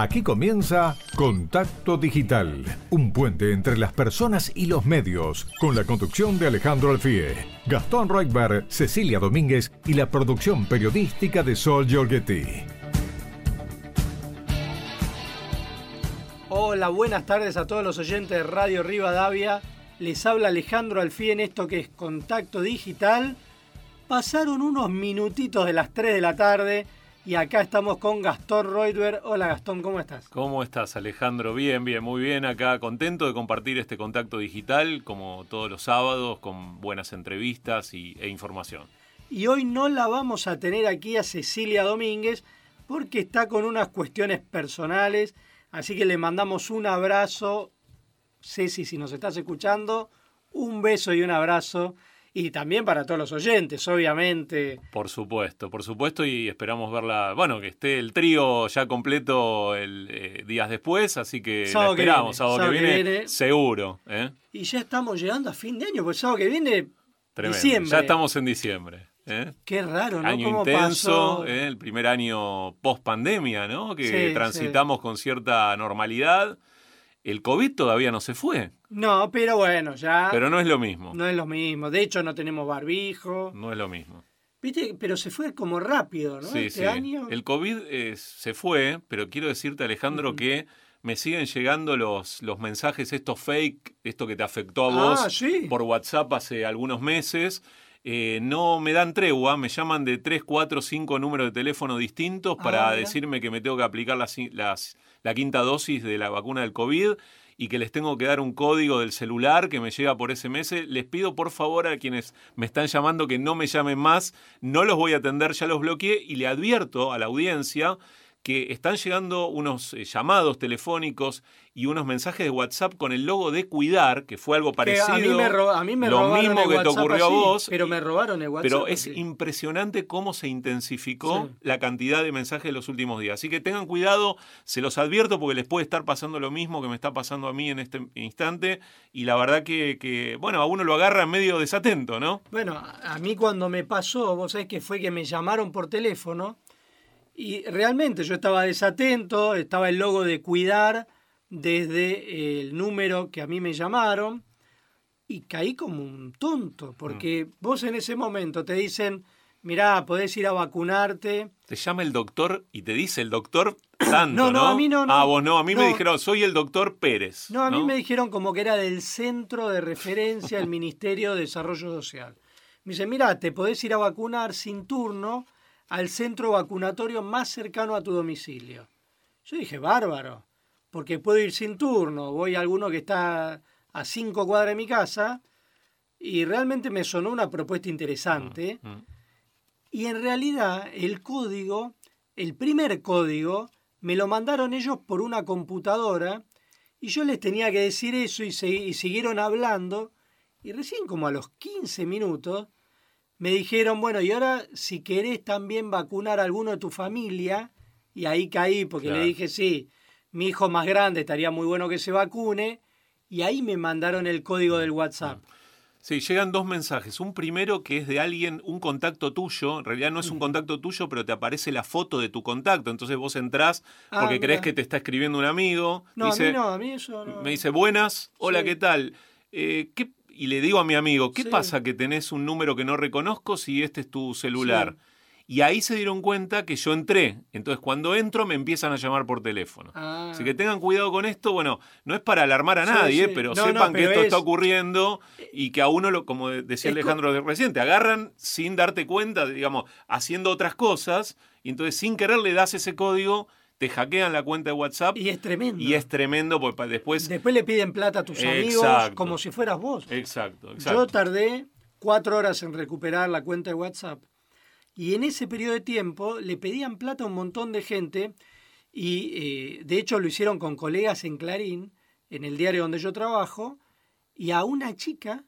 Aquí comienza Contacto Digital, un puente entre las personas y los medios, con la conducción de Alejandro Alfie, Gastón Reutberg, Cecilia Domínguez y la producción periodística de Sol Giorgetti. Hola, buenas tardes a todos los oyentes de Radio Rivadavia. Les habla Alejandro Alfie en esto que es Contacto Digital. Pasaron unos minutitos de las 3 de la tarde y acá estamos con Gastón Reutberg. Hola Gastón, ¿cómo estás? ¿Cómo estás Alejandro? Bien, bien, muy bien. Acá contento de compartir este contacto digital como todos los sábados con buenas entrevistas y, e información. Y hoy no la vamos a tener aquí a Cecilia Domínguez porque está con unas cuestiones personales. Así que le mandamos un abrazo. Ceci, si nos estás escuchando, un beso y un abrazo y también para todos los oyentes, obviamente. Por supuesto, por supuesto, y esperamos verla, bueno, que esté el trío ya completo el, eh, días después, así que la esperamos, sábado, que, viene, seguro. ¿eh? Y ya estamos llegando a fin de año, pues sábado que viene, diciembre. Ya estamos en diciembre. ¿eh? Qué raro, ¿no? Año intenso, el primer año post pandemia, ¿no? Que transitamos con cierta normalidad el COVID todavía no se fue. No, pero bueno, ya. Pero no es lo mismo. No es lo mismo. De hecho, no tenemos barbijo. No es lo mismo. Viste, pero se fue como rápido, ¿no? Sí, este año. El COVID eh, se fue, pero quiero decirte, Alejandro, que me siguen llegando los, los mensajes, estos fake, esto que te afectó a vos ah, por WhatsApp hace algunos meses. Eh, no me dan tregua, me llaman de 3, 4, 5 números de teléfono distintos para ah, decirme que me tengo que aplicar las, las la quinta dosis de la vacuna del COVID y que les tengo que dar un código del celular que me llega por SMS. Les pido por favor a quienes me están llamando que no me llamen más, no los voy a atender, ya los bloqueé y le advierto a la audiencia que están llegando unos eh, llamados telefónicos y unos mensajes de WhatsApp con el logo de Cuidar, que fue algo parecido. a mí me, a mí me lo mismo que te ocurrió a vos. Pero me robaron el WhatsApp. Pero es impresionante cómo se intensificó la cantidad de mensajes de los últimos días. Así que tengan cuidado, se los advierto porque les puede estar pasando lo mismo que me está pasando a mí en este instante. Y la verdad que, que bueno, a uno lo agarra medio desatento, ¿no? Bueno, a mí cuando me pasó, vos sabés que fue que me llamaron por teléfono y realmente yo estaba desatento, estaba el logo de cuidar desde el número que a mí me llamaron y caí como un tonto, porque mm. vos en ese momento te dicen, mirá, podés ir a vacunarte. Te llama el doctor y te dice el doctor tanto, no, no, a mí no, no. Ah, vos no, a mí me dijeron, soy el doctor Pérez. No, a mí me dijeron como que era del centro de referencia del Ministerio de Desarrollo Social. Me dice, mirá, te podés ir a vacunar sin turno al centro vacunatorio más cercano a tu domicilio. Yo dije, bárbaro, porque puedo ir sin turno, voy a alguno que está a cinco cuadras de mi casa, y realmente me sonó una propuesta interesante. Mm, mm. Y en realidad el código, el primer código, me lo mandaron ellos por una computadora y yo les tenía que decir eso y, y siguieron hablando. Y recién como a los 15 minutos me dijeron, bueno, y ahora si querés también vacunar a alguno de tu familia, y ahí caí porque le dije, sí, mi hijo más grande estaría muy bueno que se vacune, y ahí me mandaron el código del WhatsApp. Sí, llegan dos mensajes. Un primero que es de alguien, un contacto tuyo. En realidad no es un contacto tuyo, pero te aparece la foto de tu contacto. Entonces vos entrás ah, porque crees que te está escribiendo un amigo. No, a mí no, a mí eso no. Me dice, buenas, hola, ¿qué tal? Eh, ¿qué, y le digo a mi amigo, ¿qué pasa que tenés un número que no reconozco si este es tu celular? Y ahí se dieron cuenta que yo entré. Entonces, cuando entro, me empiezan a llamar por teléfono. Ah. Así que tengan cuidado con esto. Bueno, no es para alarmar a nadie, pero sepan que esto está ocurriendo y que a uno, lo, como decía Alejandro de recién, te agarran sin darte cuenta, digamos, haciendo otras cosas. Y entonces, sin querer, le das ese código te hackean la cuenta de WhatsApp. Y es tremendo. Y es tremendo porque después... Después le piden plata a tus amigos como si fueras vos. Exacto, Yo tardé cuatro horas en recuperar la cuenta de WhatsApp. Y en ese periodo de tiempo le pedían plata a un montón de gente y eh, de hecho lo hicieron con colegas en Clarín, en el diario donde yo trabajo, y a una chica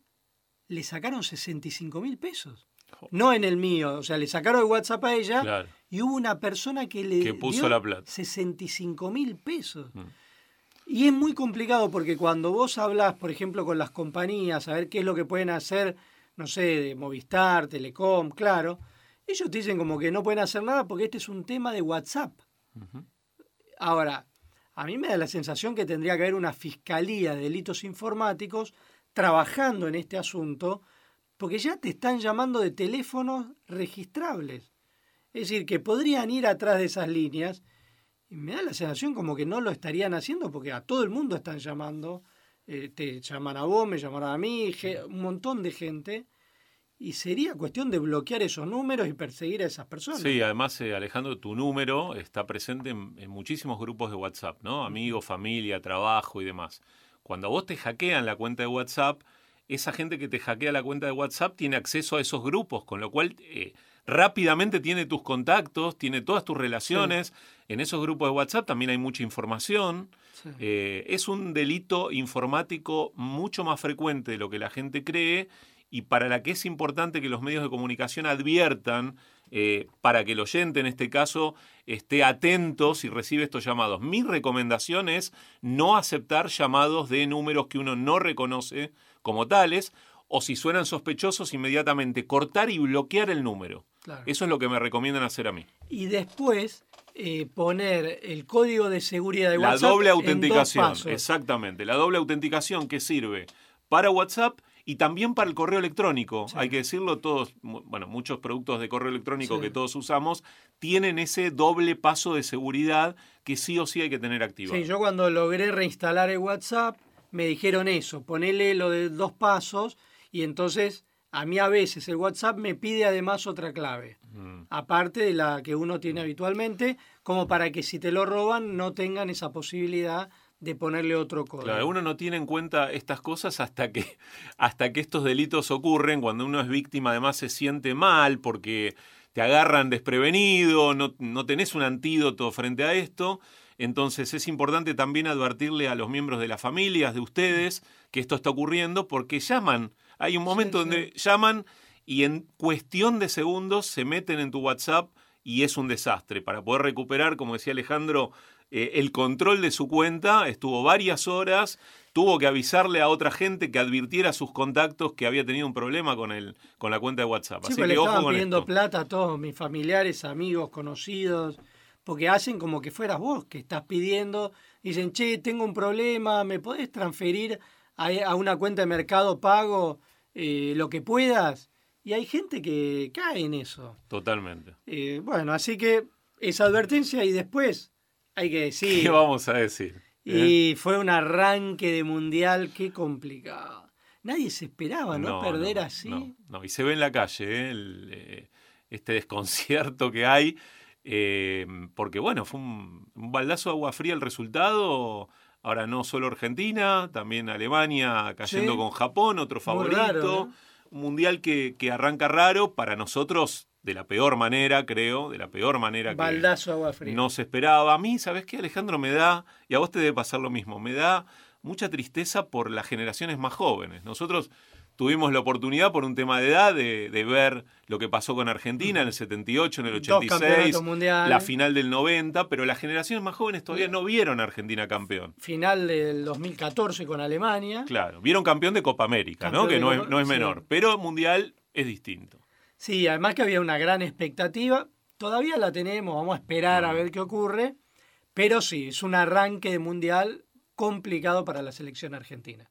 le sacaron 65 mil pesos. No en el mío, o sea, le sacaron el WhatsApp a ella y hubo una persona que le puso dio la 65 mil pesos. Mm. Y es muy complicado porque cuando vos hablas, por ejemplo, con las compañías, a ver qué es lo que pueden hacer, no sé, de Movistar, Telecom, claro, ellos te dicen como que no pueden hacer nada porque este es un tema de WhatsApp. Ahora, a mí me da la sensación que tendría que haber una fiscalía de delitos informáticos trabajando en este asunto, porque ya te están llamando de teléfonos registrables. Es decir, que podrían ir atrás de esas líneas. Y me da la sensación como que no lo estarían haciendo porque a todo el mundo están llamando. Eh, te llaman a vos, me llaman a mí, un montón de gente. Y sería cuestión de bloquear esos números y perseguir a esas personas. Sí, además, eh, Alejandro, tu número está presente en, en, muchísimos grupos de WhatsApp, ¿no? Amigos, familia, trabajo y demás. Cuando a vos te hackean la cuenta de WhatsApp, esa gente que te hackea la cuenta de WhatsApp tiene acceso a esos grupos, con lo cual eh, rápidamente tiene tus contactos, tiene todas tus relaciones. En esos grupos de WhatsApp también hay mucha información. Eh, es un delito informático mucho más frecuente de lo que la gente cree y para la que es importante que los medios de comunicación adviertan eh, para que el oyente en este caso esté atento si recibe estos llamados. Mi recomendación es no aceptar llamados de números que uno no reconoce como tales o si suenan sospechosos, inmediatamente cortar y bloquear el número. Eso es lo que me recomiendan hacer a mí. Y después eh, poner el código de seguridad de WhatsApp. La doble autenticación, exactamente. La doble autenticación que sirve para WhatsApp y también para el correo electrónico. Hay que decirlo, todos, bueno, muchos productos de correo electrónico que todos usamos tienen ese doble paso de seguridad que sí o sí hay que tener activado. Sí, yo cuando logré reinstalar el WhatsApp me dijeron eso, ponele lo de dos pasos y entonces a mí a veces el WhatsApp me pide además otra clave, mm. aparte de la que uno tiene habitualmente, como para que si te lo roban no tengan esa posibilidad de ponerle otro código. Claro, uno no tiene en cuenta estas cosas hasta que, hasta que estos delitos ocurren, cuando uno es víctima además se siente mal porque te agarran desprevenido, no, no tenés un antídoto frente a esto. Entonces es importante también advertirle a los miembros de las familias de ustedes que esto está ocurriendo porque llaman hay un momento donde llaman y en cuestión de segundos se meten en tu WhatsApp y es un desastre. Para poder recuperar, como decía Alejandro, eh, el control de su cuenta, estuvo varias horas, tuvo que avisarle a otra gente que advirtiera a sus contactos que había tenido un problema con, el, con la cuenta de WhatsApp. Así que le estaban pidiendo plata a todos mis familiares, amigos, conocidos, porque hacen como que fueras vos que estás pidiendo. Dicen, che, tengo un problema, ¿me podés transferir a, a una cuenta de mercado pago? Eh, lo que puedas. Y hay gente que cae en eso. Totalmente. Eh, bueno, así que esa advertencia y después hay que decir. ¿Qué vamos a decir? Y ¿Eh? fue un arranque de mundial, qué complicado. Nadie se esperaba, ¿no? Perder así. No, y se ve en la calle este desconcierto que hay. porque bueno, fue un, un, baldazo de agua fría el resultado. Ahora no solo Argentina, también Alemania cayendo con Japón, otro favorito. Un mundial que, que, arranca raro, para nosotros de la peor manera, creo, de la peor manera Baldazo agua fría. no se esperaba. A mí, ¿sabes qué, Alejandro? Me da, y a vos te debe pasar lo mismo, me da mucha tristeza por las generaciones más jóvenes. Nosotros tuvimos la oportunidad por un tema de edad de, ver lo que pasó con Argentina en el 78, en el 86, la final del 90, pero las generaciones más jóvenes todavía no vieron a Argentina campeón. Final del 2014 con Alemania. Claro, vieron campeón de Copa América, ¿no? que no es, no es menor, pero Mundial es distinto. Sí, además que había una gran expectativa, todavía la tenemos, vamos a esperar a ver qué ocurre, pero sí, es un arranque de Mundial complicado para la selección argentina.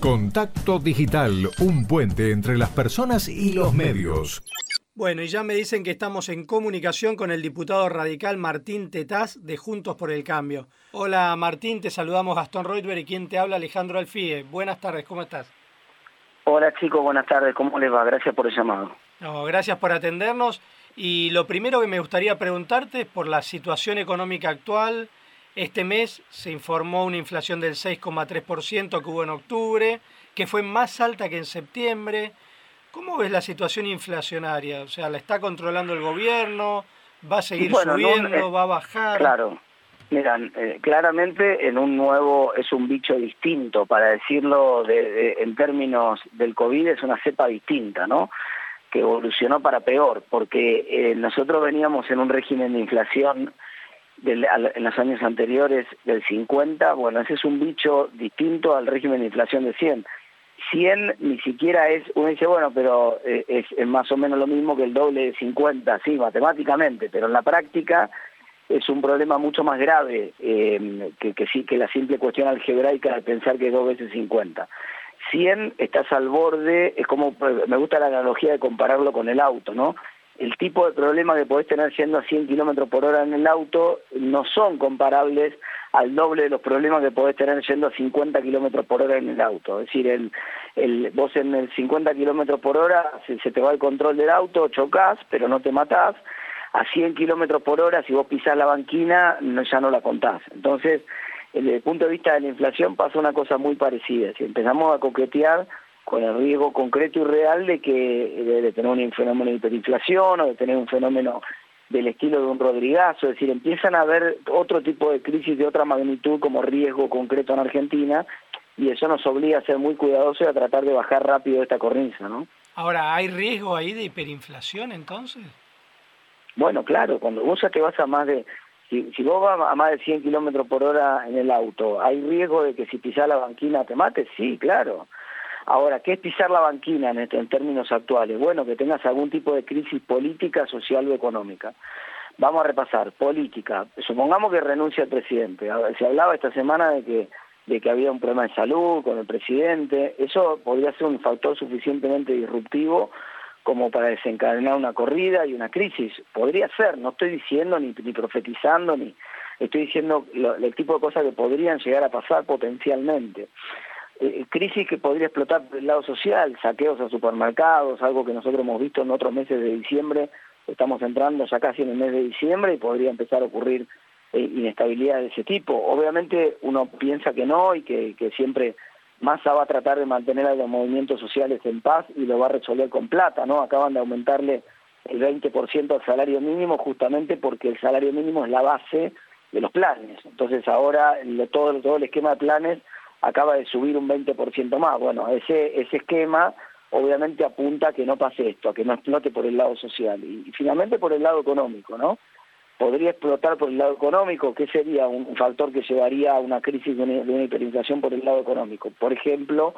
Contacto Digital, un puente entre las personas y los medios. Bueno, y ya me dicen que estamos en comunicación con el diputado radical Martín Tetaz de Juntos por el Cambio. Hola Martín, te saludamos Gastón Reutberg y quien te habla Alejandro Alfie. Buenas tardes, ¿cómo estás? Hola chicos, buenas tardes, ¿cómo les va? Gracias por el llamado. No, gracias por atendernos. Y lo primero que me gustaría preguntarte es por la situación económica actual, este mes se informó una inflación del 6,3% que hubo en octubre, que fue más alta que en septiembre. ¿Cómo ves la situación inflacionaria? O sea, ¿la está controlando el gobierno? ¿Va a seguir subiendo? Eh, ¿Va a bajar? Claro. Miran, eh, claramente en un nuevo, es un bicho distinto, para decirlo de, en términos del COVID, es una cepa distinta, ¿no? Que evolucionó para peor, porque eh, nosotros veníamos en un régimen de inflación en los años anteriores del 50, bueno, ese es un bicho distinto al régimen de inflación de 100. 100 ni siquiera es, uno dice, bueno, pero eh, es, más o menos lo mismo que el doble de 50, sí, matemáticamente, pero en la práctica es un problema mucho más grave eh, que, que, que la simple cuestión algebraica de pensar que dos veces 50. 100 estás al borde, es como, me gusta la analogía de compararlo con el auto, ¿no? El tipo de problema que podés tener yendo a 100 kilómetros por hora en el auto no son comparables al doble de los problemas que podés tener yendo a 50 kilómetros por hora en el auto. Es decir, el, el, vos en el 50 kilómetros por hora se, se, te va el control del auto, chocas, pero no te matás. A 100 kilómetros por hora, si vos pisás la banquina, no, ya no la contás. Entonces, desde el punto de vista de la inflación pasa una cosa muy parecida. Si empezamos a coquetear con el riesgo concreto y real de que de, tener un fenómeno de hiperinflación o de tener un fenómeno del estilo de un Rodrigazo, es decir, empiezan a haber otro tipo de crisis de otra magnitud como riesgo concreto en Argentina y eso nos obliga a ser muy cuidadosos y a tratar de bajar rápido esta cornisa, ¿no? Ahora, ¿hay riesgo ahí de hiperinflación entonces? Bueno, claro, cuando vos ya te vas a más de si, si vos vas a más de 100 kilómetros por hora en el auto, ¿hay riesgo de que si pisás la banquina te mates? Sí, claro. Ahora, ¿qué es pisar la banquina en, en términos actuales? Bueno, que tengas algún tipo de crisis política, social o económica. Vamos a repasar. Política. Supongamos que renuncia el presidente. Se hablaba esta semana de que de que había un problema de salud con el presidente. Eso podría ser un factor suficientemente disruptivo como para desencadenar una corrida y una crisis. Podría ser, no estoy diciendo ni, ni profetizando, ni estoy diciendo lo, el tipo de cosas que podrían llegar a pasar potencialmente. Eh, crisis que podría explotar por el lado social, saqueos a supermercados, algo que nosotros hemos visto en otros meses de diciembre, estamos entrando ya casi en el mes de diciembre y podría empezar a ocurrir eh, inestabilidad de ese tipo. Obviamente uno piensa que no y que siempre Massa va a tratar de mantener a los movimientos sociales en paz y lo va a resolver con plata, ¿no? Acaban de aumentarle el 20% al salario mínimo justamente porque el salario mínimo es la base de los planes. Entonces ahora todo, todo el esquema de planes acaba de subir un 20% más. Bueno, ese, ese esquema obviamente apunta a que no pase esto, a que no explote por el lado social y, y finalmente por el lado económico, ¿no? Podría explotar por el lado económico, ¿qué sería un factor que llevaría a una crisis de una, hiperinflación por el lado económico? Por ejemplo,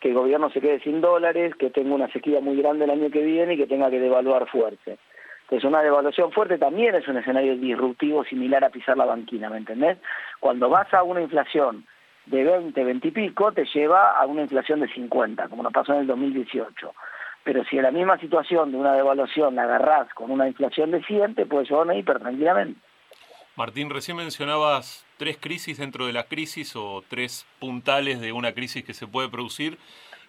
que el gobierno se quede sin dólares, que tenga una sequía muy grande el año que viene y que tenga que devaluar fuerte. Entonces una devaluación fuerte también es un escenario disruptivo similar a pisar la banquina, ¿me entendés? Cuando vas a una inflación de 20, 20 y pico, te lleva a una inflación de 50, como nos pasó en el 2018 pero si en la misma situación de una devaluación la agarrás con una inflación de 100, te puedes llevar una hiper tranquilamente. Martín, recién mencionabas tres crisis dentro de la crisis o tres puntales de una crisis que se puede producir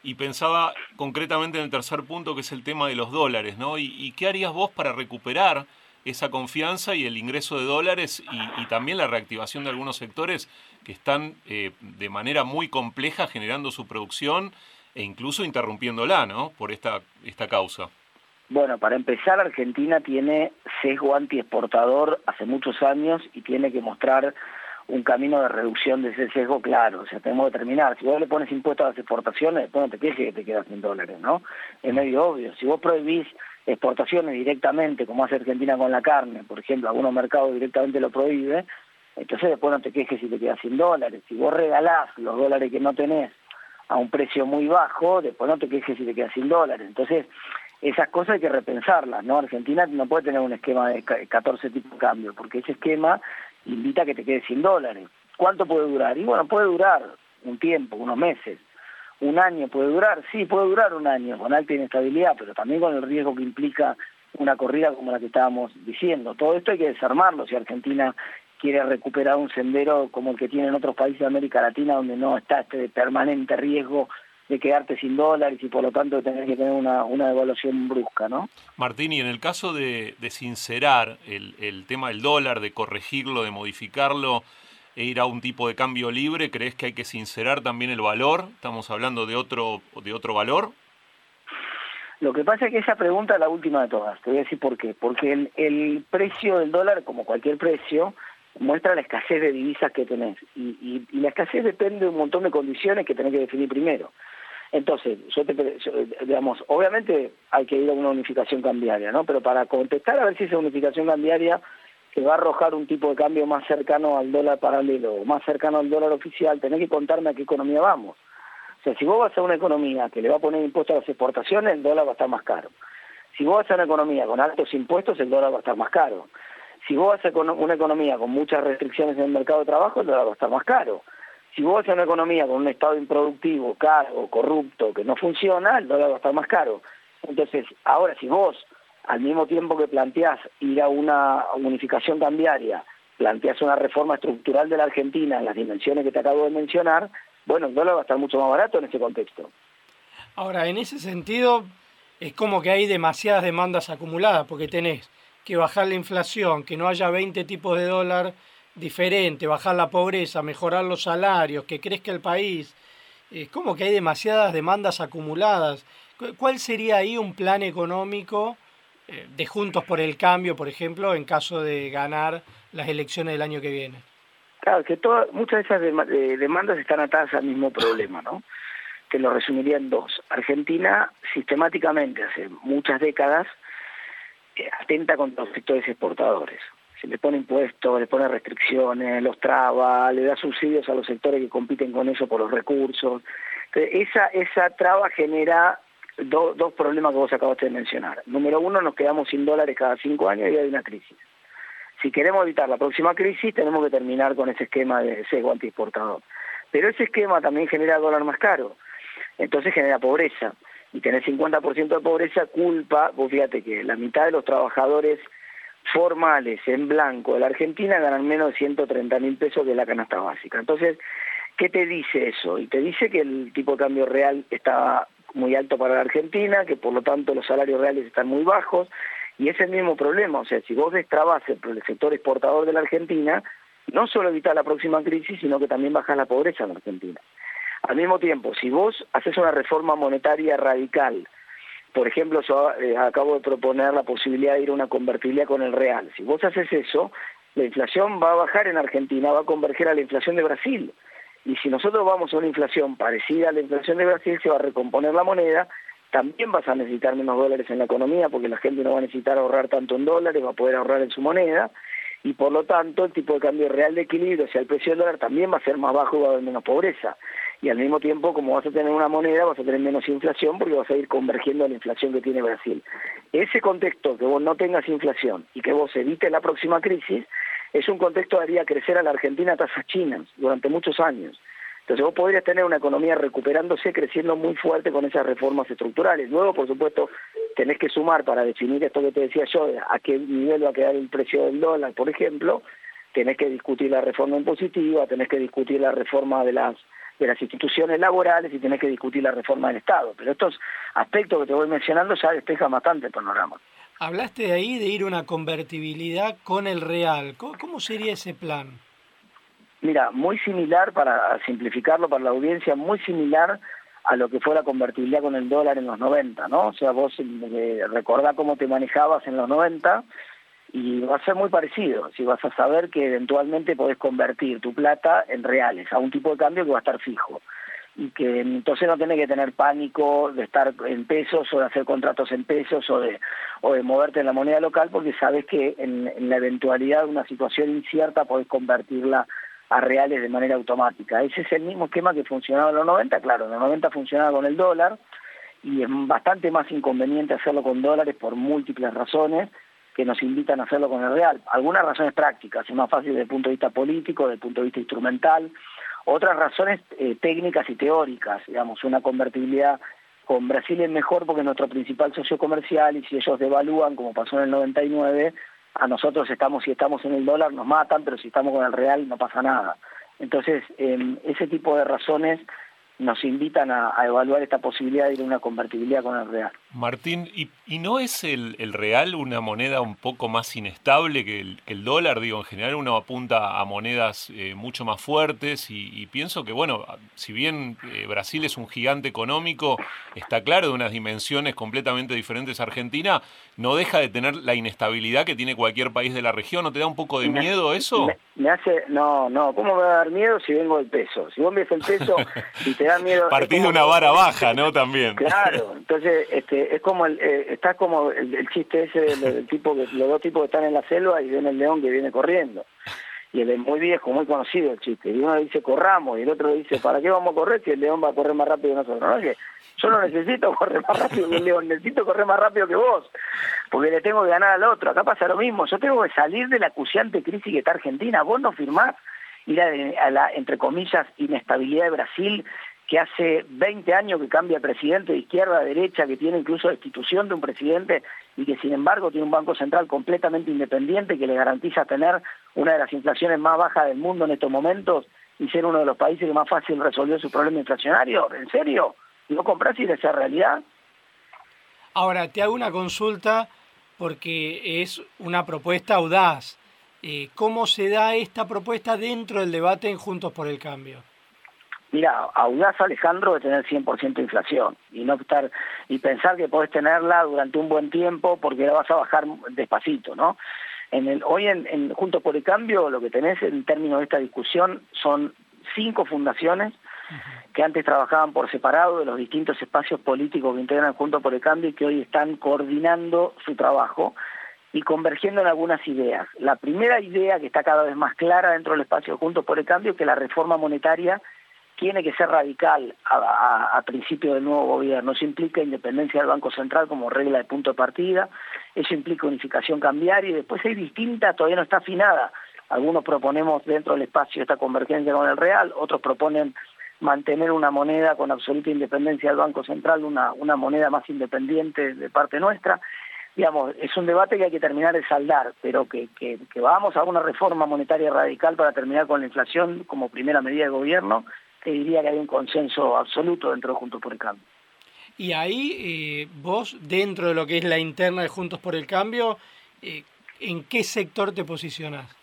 y pensaba concretamente en el tercer punto que es el tema de los dólares, ¿no? ¿Y, qué harías vos para recuperar esa confianza y el ingreso de dólares y, también la reactivación de algunos sectores que están eh, de manera muy compleja generando su producción e incluso interrumpiéndola, ¿no? Por esta, esta causa. Bueno, para empezar, Argentina tiene sesgo antiexportador hace muchos años y tiene que mostrar un camino de reducción de ese sesgo claro. O sea, tenemos que terminar. Si vos le pones impuestos a las exportaciones, después no te quejes que te quedas sin dólares, ¿no? Es medio obvio. Si vos prohibís exportaciones directamente, como hace Argentina con la carne, por ejemplo, algunos mercados directamente lo prohíbe, entonces después no te quejes si te quedas sin dólares. Si vos regalás los dólares que no tenés a un precio muy bajo, después no te quejes si te quedas sin dólares. Entonces, esas cosas hay que repensarlas, ¿no? Argentina no puede tener un esquema de 14 tipos de cambio, porque ese esquema invita a que te quedes sin dólares. ¿Cuánto puede durar? Y bueno, puede durar un tiempo, unos meses. Un año puede durar, sí, puede durar un año, con alta inestabilidad, pero también con el riesgo que implica una corrida como la que estábamos diciendo. Todo esto hay que desarmarlo si Argentina quiere recuperar un sendero como el que tienen otros países de América Latina, donde no está este permanente riesgo de quedarte sin dólares y por lo tanto tener que tener una, una devaluación brusca, ¿no? Martín, y en el caso de, sincerar el, el tema del dólar, de corregirlo, de modificarlo, e ir a un tipo de cambio libre, ¿crees que hay que sincerar también el valor? ¿Estamos hablando de otro, de otro valor? Lo que pasa es que esa pregunta es la última de todas. Te voy a decir por qué. Porque el, el precio del dólar, como cualquier precio, muestra la escasez de divisas que tenés. Y, y, la escasez depende de un montón de condiciones que tenés que definir primero. Entonces, yo te, digamos, obviamente hay que ir a una unificación cambiaria, ¿no? Pero para contestar a ver si esa unificación cambiaria se va a arrojar un tipo de cambio más cercano al dólar paralelo o más cercano al dólar oficial, tenés que contarme a qué economía vamos. O sea, si vos vas a una economía que le va a poner impuestos a las exportaciones, el dólar va a estar más caro. Si vos vas a una economía con altos impuestos, el dólar va a estar más caro Si vos haces una economía con muchas restricciones en el mercado de trabajo, dólar va a estar más caro. Si vos haces una economía con un estado improductivo, caro, corrupto, que no funciona, el dólar va a estar más caro. Entonces, ahora si vos, al mismo tiempo que planteás ir a una unificación cambiaria, planteás una reforma estructural de la Argentina en las dimensiones que te acabo de mencionar, bueno, el dólar va a estar mucho más barato en ese contexto. Ahora, en ese sentido, es como que hay demasiadas demandas acumuladas, porque tenés que bajar la inflación, que no haya 20 tipos de dólar diferentes, bajar la pobreza, mejorar los salarios, que crezca el país. Es como que hay demasiadas demandas acumuladas. ¿Cuál sería ahí un plan económico eh, de Juntos por el Cambio, por ejemplo, en caso de ganar las elecciones del año que viene? Claro, que todas, muchas de esas demandas están atadas al mismo problema, ¿no? Que lo resumiría en dos. Argentina, sistemáticamente, hace muchas décadas, atenta contra los sectores exportadores. Se le pone impuestos, le pone restricciones, los traba, le da subsidios a los sectores que compiten con eso por los recursos. esa, esa traba genera dos problemas que vos acabaste de mencionar. Número uno, nos quedamos sin dólares cada cinco años y hay una crisis. Si queremos evitar la próxima crisis, tenemos que terminar con ese esquema de sesgo antiexportador. Pero ese esquema también genera dólar más caro, entonces genera pobreza. Y tener 50% de pobreza culpa, vos fíjate que la mitad de los trabajadores formales en blanco de la Argentina ganan menos de 130 mil pesos de la canasta básica. Entonces, ¿qué te dice eso? Y te dice que el tipo de cambio real está muy alto para la Argentina, que por lo tanto los salarios reales están muy bajos, y es el mismo problema, o sea, si vos destrabas el, el sector exportador de la Argentina, no solo evitas la próxima crisis, sino que también bajas la pobreza en la Argentina. Al mismo tiempo, si vos haces una reforma monetaria radical, por ejemplo, yo eh, acabo de proponer la posibilidad de ir a una convertibilidad con el real. Si vos haces eso, la inflación va a bajar en Argentina, va a converger a la inflación de Brasil. Y si nosotros vamos a una inflación parecida a la inflación de Brasil, se va a recomponer la moneda también vas a necesitar menos dólares en la economía porque la gente no va a necesitar ahorrar tanto en dólares, va a poder ahorrar en su moneda y por lo tanto el tipo de cambio real de equilibrio, o sea, el precio del dólar también va a ser más bajo y va a haber menos pobreza. Y al mismo tiempo, como vas a tener una moneda, vas a tener menos inflación porque vas a ir convergiendo a la inflación que tiene Brasil. Ese contexto, que vos no tengas inflación y que vos evites la próxima crisis, es un contexto que haría crecer a la Argentina a tasas chinas durante muchos años. Entonces vos podrías tener una economía recuperándose, creciendo muy fuerte con esas reformas estructurales. Luego, por supuesto, tenés que sumar para definir esto que te decía yo, a qué nivel va a quedar el precio del dólar, por ejemplo, tenés que discutir la reforma impositiva, tenés que discutir la reforma de las de las instituciones laborales y tenés que discutir la reforma del Estado. Pero estos aspectos que te voy mencionando ya despejan bastante el panorama. Hablaste de ahí de ir a una convertibilidad con el real. cómo sería ese plan? Mira, muy similar, para simplificarlo para la audiencia, muy similar a lo que fue la convertibilidad con el dólar en los 90, ¿no? O sea, vos eh, recordá cómo te manejabas en los 90 y va a ser muy parecido, si vas a saber que eventualmente podés convertir tu plata en reales, a un tipo de cambio que va a estar fijo y que entonces no tenés que tener pánico de estar en pesos o de hacer contratos en pesos o de, o de moverte en la moneda local porque sabes que en, en la eventualidad de una situación incierta podés convertirla a reales de manera automática. Ese es el mismo esquema que funcionaba en los 90, claro, en los 90 funcionaba con el dólar y es bastante más inconveniente hacerlo con dólares por múltiples razones que nos invitan a hacerlo con el real. Algunas razones prácticas, es más fácil desde el punto de vista político, desde el punto de vista instrumental, otras razones eh, técnicas y teóricas, digamos, una convertibilidad con Brasil es mejor porque es nuestro principal socio comercial y si ellos devalúan, como pasó en el 99, a nosotros estamos, si estamos en el dólar nos matan, pero si estamos con el real no pasa nada. Entonces, eh, ese tipo de razones nos invitan a, evaluar esta posibilidad de ir a una convertibilidad con el real. Martín, ¿y, no es el, real una moneda un poco más inestable que el, dólar? Digo, en general uno apunta a monedas eh, mucho más fuertes y, pienso que, bueno, si bien eh, Brasil es un gigante económico, está claro de unas dimensiones completamente diferentes a Argentina, no deja de tener la inestabilidad que tiene cualquier país de la región. ¿No te da un poco de miedo eso? Me, hace, no, no, ¿cómo me va a dar miedo si vengo del peso? Si vos ves el peso y te da miedo... Partís de una vara baja, ¿no? También. Claro, entonces este, es como el, eh, está como el, chiste ese del, tipo que los dos tipos que están en la selva y ven el león que viene corriendo. y el es muy viejo, muy conocido el chiste, y uno dice corramos, y el otro dice, ¿para qué vamos a correr si el león va a correr más rápido que nosotros? No, que yo no necesito correr más rápido que el león, necesito correr más rápido que vos, porque le tengo que ganar al otro. Acá pasa lo mismo, yo tengo que salir de la acuciante crisis que está Argentina, vos no firmás ir a la, entre comillas, inestabilidad de Brasil que hace 20 años que cambia presidente de izquierda a derecha, que tiene incluso destitución de un presidente y que sin embargo tiene un Banco Central completamente independiente que le garantiza tener una de las inflaciones más bajas del mundo en estos momentos y ser uno de los países que más fácil resolvió su problema inflacionario. ¿En serio? ¿No compras de esa realidad? Ahora, te hago una consulta porque es una propuesta audaz. Eh, ¿Cómo se da esta propuesta dentro del debate en Juntos por el Cambio? Mira, audaz Alejandro de tener 100% de inflación y no estar y pensar que podés tenerla durante un buen tiempo porque la vas a bajar despacito, ¿no? En el, hoy en, en Juntos por el Cambio lo que tenés en términos de esta discusión son cinco fundaciones que antes trabajaban por separado de los distintos espacios políticos que integran Juntos por el Cambio y que hoy están coordinando su trabajo y convergiendo en algunas ideas. La primera idea que está cada vez más clara dentro del espacio de Juntos por el Cambio es que la reforma monetaria tiene que ser radical a, principio del nuevo gobierno. Eso implica independencia del Banco Central como regla de punto de partida, eso implica unificación cambiaria y después hay distintas, todavía no está afinada. Algunos proponemos dentro del espacio esta convergencia con el real, otros proponen mantener una moneda con absoluta independencia del Banco Central, una, una moneda más independiente de parte nuestra. Digamos, es un debate que hay que terminar de saldar, pero que, que, que vamos a una reforma monetaria radical para terminar con la inflación como primera medida de gobierno diría que hay un consenso absoluto dentro de Juntos por el Cambio. Y ahí eh, vos, dentro de lo que es la interna de Juntos por el Cambio, eh, ¿en qué sector te posicionas?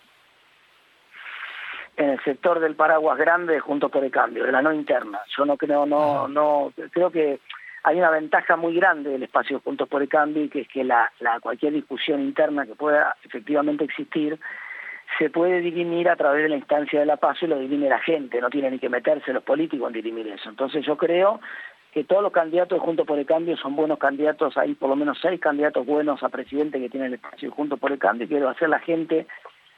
En el sector del paraguas grande de Juntos por el Cambio, de la no interna. Yo no creo, no, no, creo que hay una ventaja muy grande del espacio Juntos por el Cambio y que es que la, la cualquier discusión interna que pueda efectivamente existir se puede dirimir a través de la instancia de la paz y lo dirime la gente, no tiene ni que meterse los políticos en dirimir eso. Entonces yo creo que todos los candidatos Juntos por el Cambio son buenos candidatos, hay por lo menos seis candidatos buenos a presidente que tienen el espacio Juntos por el Cambio y que va la gente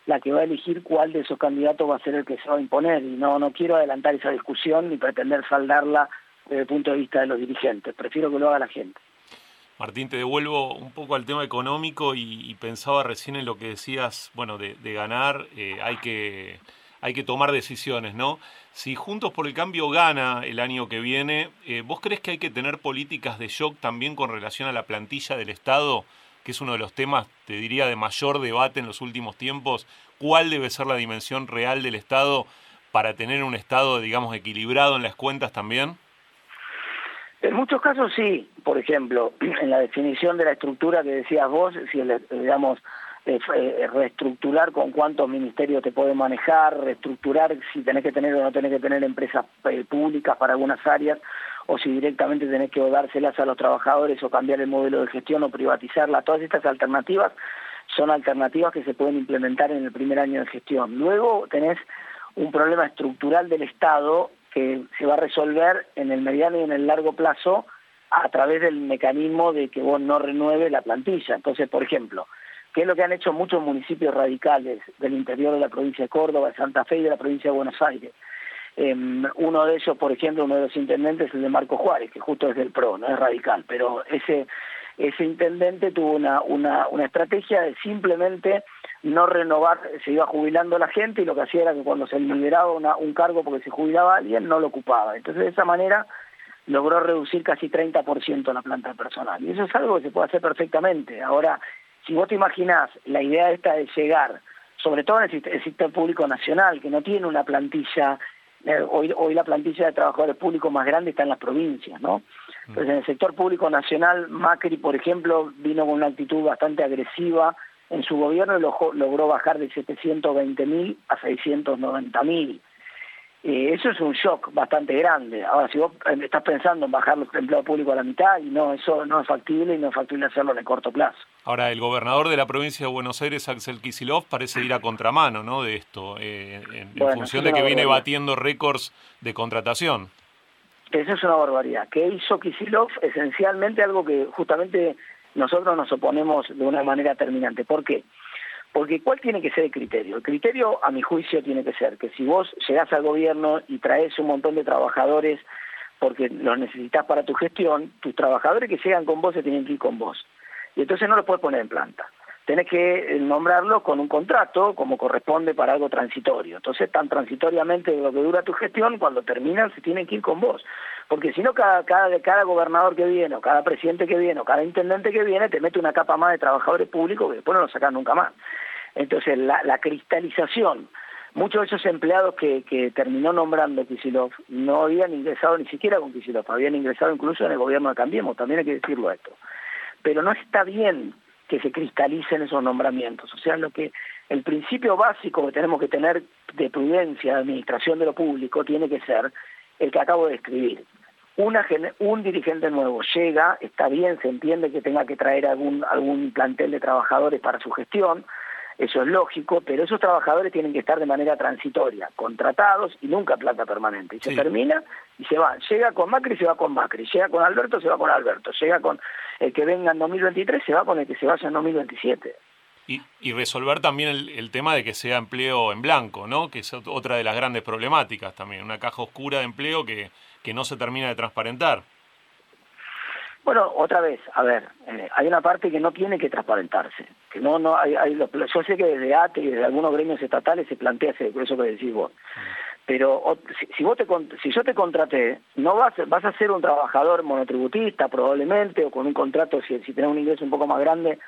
la que va a elegir cuál de esos candidatos va a ser el que se va a imponer y no, no quiero adelantar esa discusión ni pretender saldarla desde el punto de vista de los dirigentes, prefiero que lo haga la gente. Martín, te devuelvo un poco al tema económico y, pensaba recién en lo que decías, bueno, de, ganar eh, hay, que, hay que tomar decisiones, ¿no? Si Juntos por el Cambio gana el año que viene, eh, ¿vos crees que hay que tener políticas de shock también con relación a la plantilla del Estado, que es uno de los temas, te diría, de mayor debate en los últimos tiempos? ¿Cuál debe ser la dimensión real del Estado para tener un Estado, digamos, equilibrado en las cuentas también? En muchos casos sí, por ejemplo, en la definición de la estructura que decías vos, si digamos eh, eh, reestructurar con cuántos ministerios te puede manejar, reestructurar si tenés que tener o no tenés que tener empresas eh, públicas para algunas áreas, o si directamente tenés que dárselas a los trabajadores o cambiar el modelo de gestión o privatizarla, todas estas alternativas son alternativas que se pueden implementar en el primer año de gestión. Luego tenés un problema estructural del Estado que se va a resolver en el mediano y en el largo plazo a través del mecanismo de que vos no renueve la plantilla. Entonces, por ejemplo, ¿qué es lo que han hecho muchos municipios radicales del interior de la provincia de Córdoba, de Santa Fe y de la provincia de Buenos Aires? Em, uno de ellos, por ejemplo, uno de los intendentes es el de Marco Juárez, que justo es del PRO, no es radical, pero ese, ese intendente tuvo una, una, una estrategia de simplemente no renovar, se iba jubilando la gente y lo que hacía era que cuando se liberaba un cargo porque se jubilaba alguien, no lo ocupaba. Entonces de esa manera logró reducir casi 30% la planta personal. Y eso es algo que se puede hacer perfectamente. Ahora, si vos te imaginás la idea esta de llegar, sobre todo en el, sistema público nacional, que no tiene una plantilla, hoy, hoy la plantilla de trabajadores públicos más grande está en las provincias, ¿no? Entonces en el sector público nacional, Macri, por ejemplo, vino con una actitud bastante agresiva en su gobierno logró bajar de 720 mil a 690 mil. Eh, eso es un shock bastante grande. Ahora, si vos eh, estás pensando en bajar los empleados públicos a la mitad, y no, eso no es factible y no es factible hacerlo en el corto plazo. Ahora, el gobernador de la provincia de Buenos Aires, Axel Kisilov, parece ir a contramano ¿no? de esto, eh, en, función de que viene batiendo récords de contratación. Eso es una barbaridad. ¿Qué hizo Kisilov? Esencialmente algo que justamente nosotros nos oponemos de una manera terminante. ¿Por qué? Porque ¿cuál tiene que ser el criterio? El criterio, a mi juicio, tiene que ser que si vos llegás al gobierno y traes un montón de trabajadores porque los necesitas para tu gestión, tus trabajadores que llegan con vos se tienen que ir con vos. Y entonces no los puedes poner en planta tenés que eh, nombrarlo con un contrato como corresponde para algo transitorio. Entonces, tan transitoriamente lo que dura tu gestión, cuando terminan se tienen que ir con vos. Porque si no, cada, cada, cada gobernador que viene, o cada presidente que viene, o cada intendente que viene, te mete una capa más de trabajadores públicos que después no lo sacan nunca más. Entonces, la, la cristalización, muchos de esos empleados que, que terminó nombrando Kisilov no habían ingresado ni siquiera con Kisilov, habían ingresado incluso en el gobierno de Cambiemos, también hay que decirlo esto. Pero no está bien que se cristalicen esos nombramientos. O sea, lo que el principio básico que tenemos que tener de prudencia, de administración de lo público, tiene que ser el que acabo de escribir. Una, un dirigente nuevo llega, está bien, se entiende que tenga que traer algún, algún plantel de trabajadores para su gestión, eso es lógico, pero esos trabajadores tienen que estar de manera transitoria, contratados y nunca plata permanente. Y se termina y se va. Llega con Macri, se va con Macri. Llega con Alberto, se va con Alberto. Llega con el que venga en 2023, se va con el que se vaya en 2027. Y, y resolver también el, el, tema de que sea empleo en blanco, ¿no? Que es otra de las grandes problemáticas también, una caja oscura de empleo que, que no se termina de transparentar. Bueno, otra vez, a ver, eh, hay una parte que no tiene que transparentarse, que no, no, hay, hay yo sé que desde ATE y desde algunos gremios estatales se plantea eso que decís vos, pero si, vos te, si yo te contraté, no vas, vas a ser un trabajador monotributista probablemente, o con un contrato, si, si tenés un ingreso un poco más grande,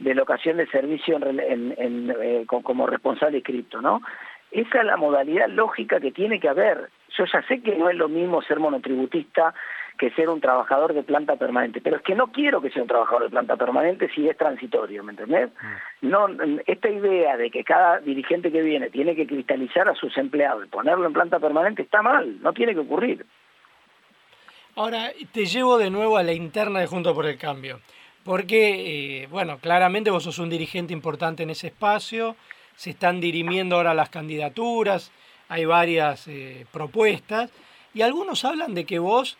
de locación de servicio en, en, eh, como responsable cripto, ¿no? Esa es la modalidad lógica que tiene que haber. Yo ya sé que no es lo mismo ser monotributista que ser un trabajador de planta permanente. Pero es que no quiero que sea un trabajador de planta permanente si es transitorio, ¿me entendés? Mm. No, esta idea de que cada dirigente que viene tiene que cristalizar a sus empleados y ponerlo en planta permanente está mal, no tiene que ocurrir. Ahora, te llevo de nuevo a la interna de Junto por el Cambio, porque, eh, bueno, claramente vos sos un dirigente importante en ese espacio, se están dirimiendo ahora las candidaturas, hay varias eh, propuestas, y algunos hablan de que vos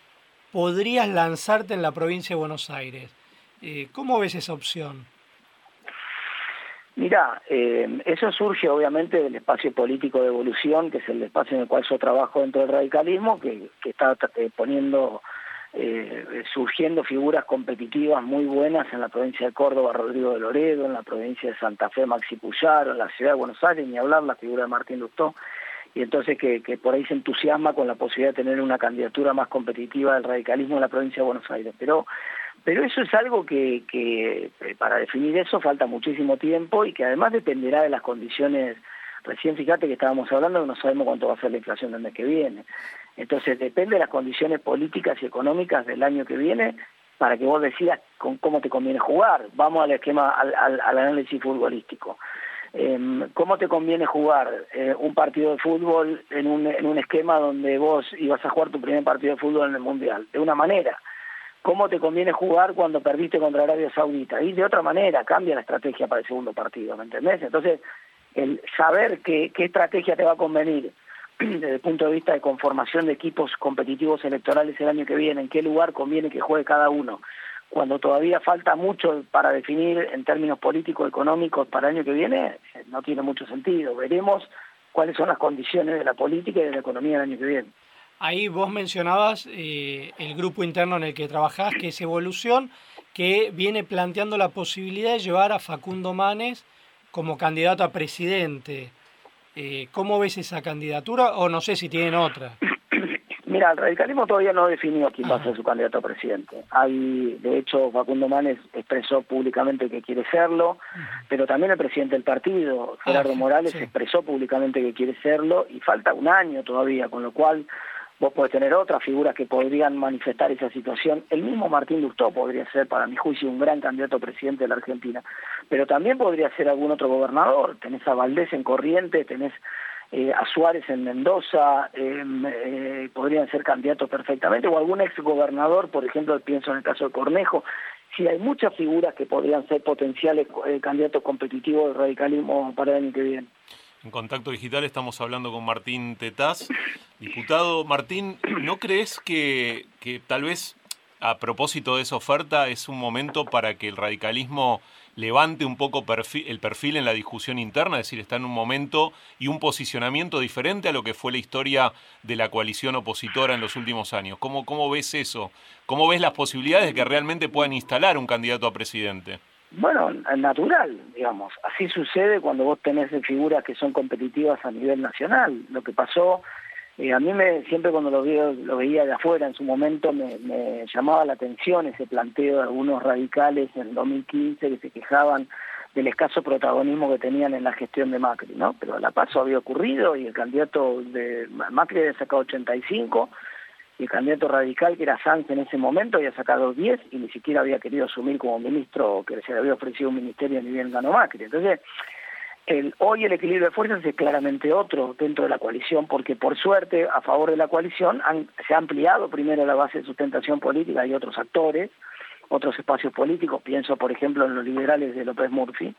podrías lanzarte en la provincia de Buenos Aires. Eh, ¿Cómo ves esa opción? Mira, eh, eso surge obviamente del espacio político de evolución, que es el espacio en el cual yo trabajo dentro del radicalismo, que, está eh, poniendo, surgiendo figuras competitivas muy buenas en la provincia de Córdoba, Rodrigo de Loredo, en la provincia de Santa Fe, Maxi Puyaro, en la ciudad de Buenos Aires, ni hablar la figura de Martín Lustó y entonces que, por ahí se entusiasma con la posibilidad de tener una candidatura más competitiva del radicalismo en la provincia de Buenos Aires. Pero, pero eso es algo que, que eh, para definir eso falta muchísimo tiempo y que además dependerá de las condiciones. Recién fíjate que estábamos hablando que no sabemos cuánto va a ser la inflación del mes que viene. Entonces depende de las condiciones políticas y económicas del año que viene para que vos decidas con cómo te conviene jugar. Vamos al esquema, al, al análisis futbolístico. Em, ¿Cómo te conviene jugar eh, un partido de fútbol en un, en un esquema donde vos ibas a jugar tu primer partido de fútbol en el Mundial? De una manera. ¿Cómo te conviene jugar cuando perdiste contra Arabia Saudita? Y de otra manera, cambia la estrategia para el segundo partido, ¿me entendés? Entonces, el saber qué, qué estrategia te va a convenir desde el punto de vista de conformación de equipos competitivos electorales el año que viene, en qué lugar conviene que juegue cada uno, cuando todavía falta mucho para definir en términos políticos económicos para el año que viene, eh, no tiene mucho sentido. Veremos cuáles son las condiciones de la política y de la economía el año que viene. Ahí vos mencionabas eh, el grupo interno en el que trabajás, que es Evolución, que viene planteando la posibilidad de llevar a Facundo Manes como candidato a presidente. Eh, ¿Cómo ves esa candidatura? O no sé si tienen otra. Mira, el radicalismo todavía no definió quién va a ser su candidato a presidente. Hay, de hecho, Facundo Manes expresó públicamente que quiere serlo, pero también el presidente del partido, Gerardo ah, Morales, expresó públicamente que quiere serlo y falta un año todavía, con lo cual vos podés tener otras figuras que podrían manifestar esa situación. El mismo Martín Lustó podría ser, para mi juicio, un gran candidato a presidente de la Argentina, pero también podría ser algún otro gobernador. Tenés a Valdés en Corrientes, tenés eh, a Suárez en Mendoza, em, eh, podrían ser candidatos perfectamente, o algún ex gobernador, por ejemplo, pienso en el caso de Cornejo. Sí, hay muchas figuras que podrían ser potenciales eh, candidatos competitivos del radicalismo para el año que viene. En Contacto Digital estamos hablando con Martín Tetaz. Diputado Martín, ¿no crees que, que tal vez a propósito de esa oferta es un momento para que el radicalismo levante un poco el perfil en la discusión interna, es decir, está en un momento y un posicionamiento diferente a lo que fue la historia de la coalición opositora en los últimos años. ¿Cómo, cómo ves eso? ¿Cómo ves las posibilidades de que realmente puedan instalar un candidato a presidente? Bueno, natural, digamos. Así sucede cuando vos tenés figuras que son competitivas a nivel nacional. Lo que pasó, eh, a mí me siempre cuando lo, lo veía de afuera en su momento me, me, llamaba la atención ese planteo de algunos radicales en el 2015 que se quejaban del escaso protagonismo que tenían en la gestión de Macri, ¿no? Pero la paso había ocurrido y el candidato de Macri había sacado 85 y el candidato radical, que era Sanz en ese momento, había sacado 10 y ni siquiera había querido asumir como ministro, que se le había ofrecido un ministerio ni bien ganó Macri. Entonces, el, hoy el equilibrio de fuerzas es claramente otro dentro de la coalición, porque por suerte, a favor de la coalición, se ha ampliado primero la base de sustentación política y otros actores, otros espacios políticos, pienso por ejemplo en los liberales de López Murphy,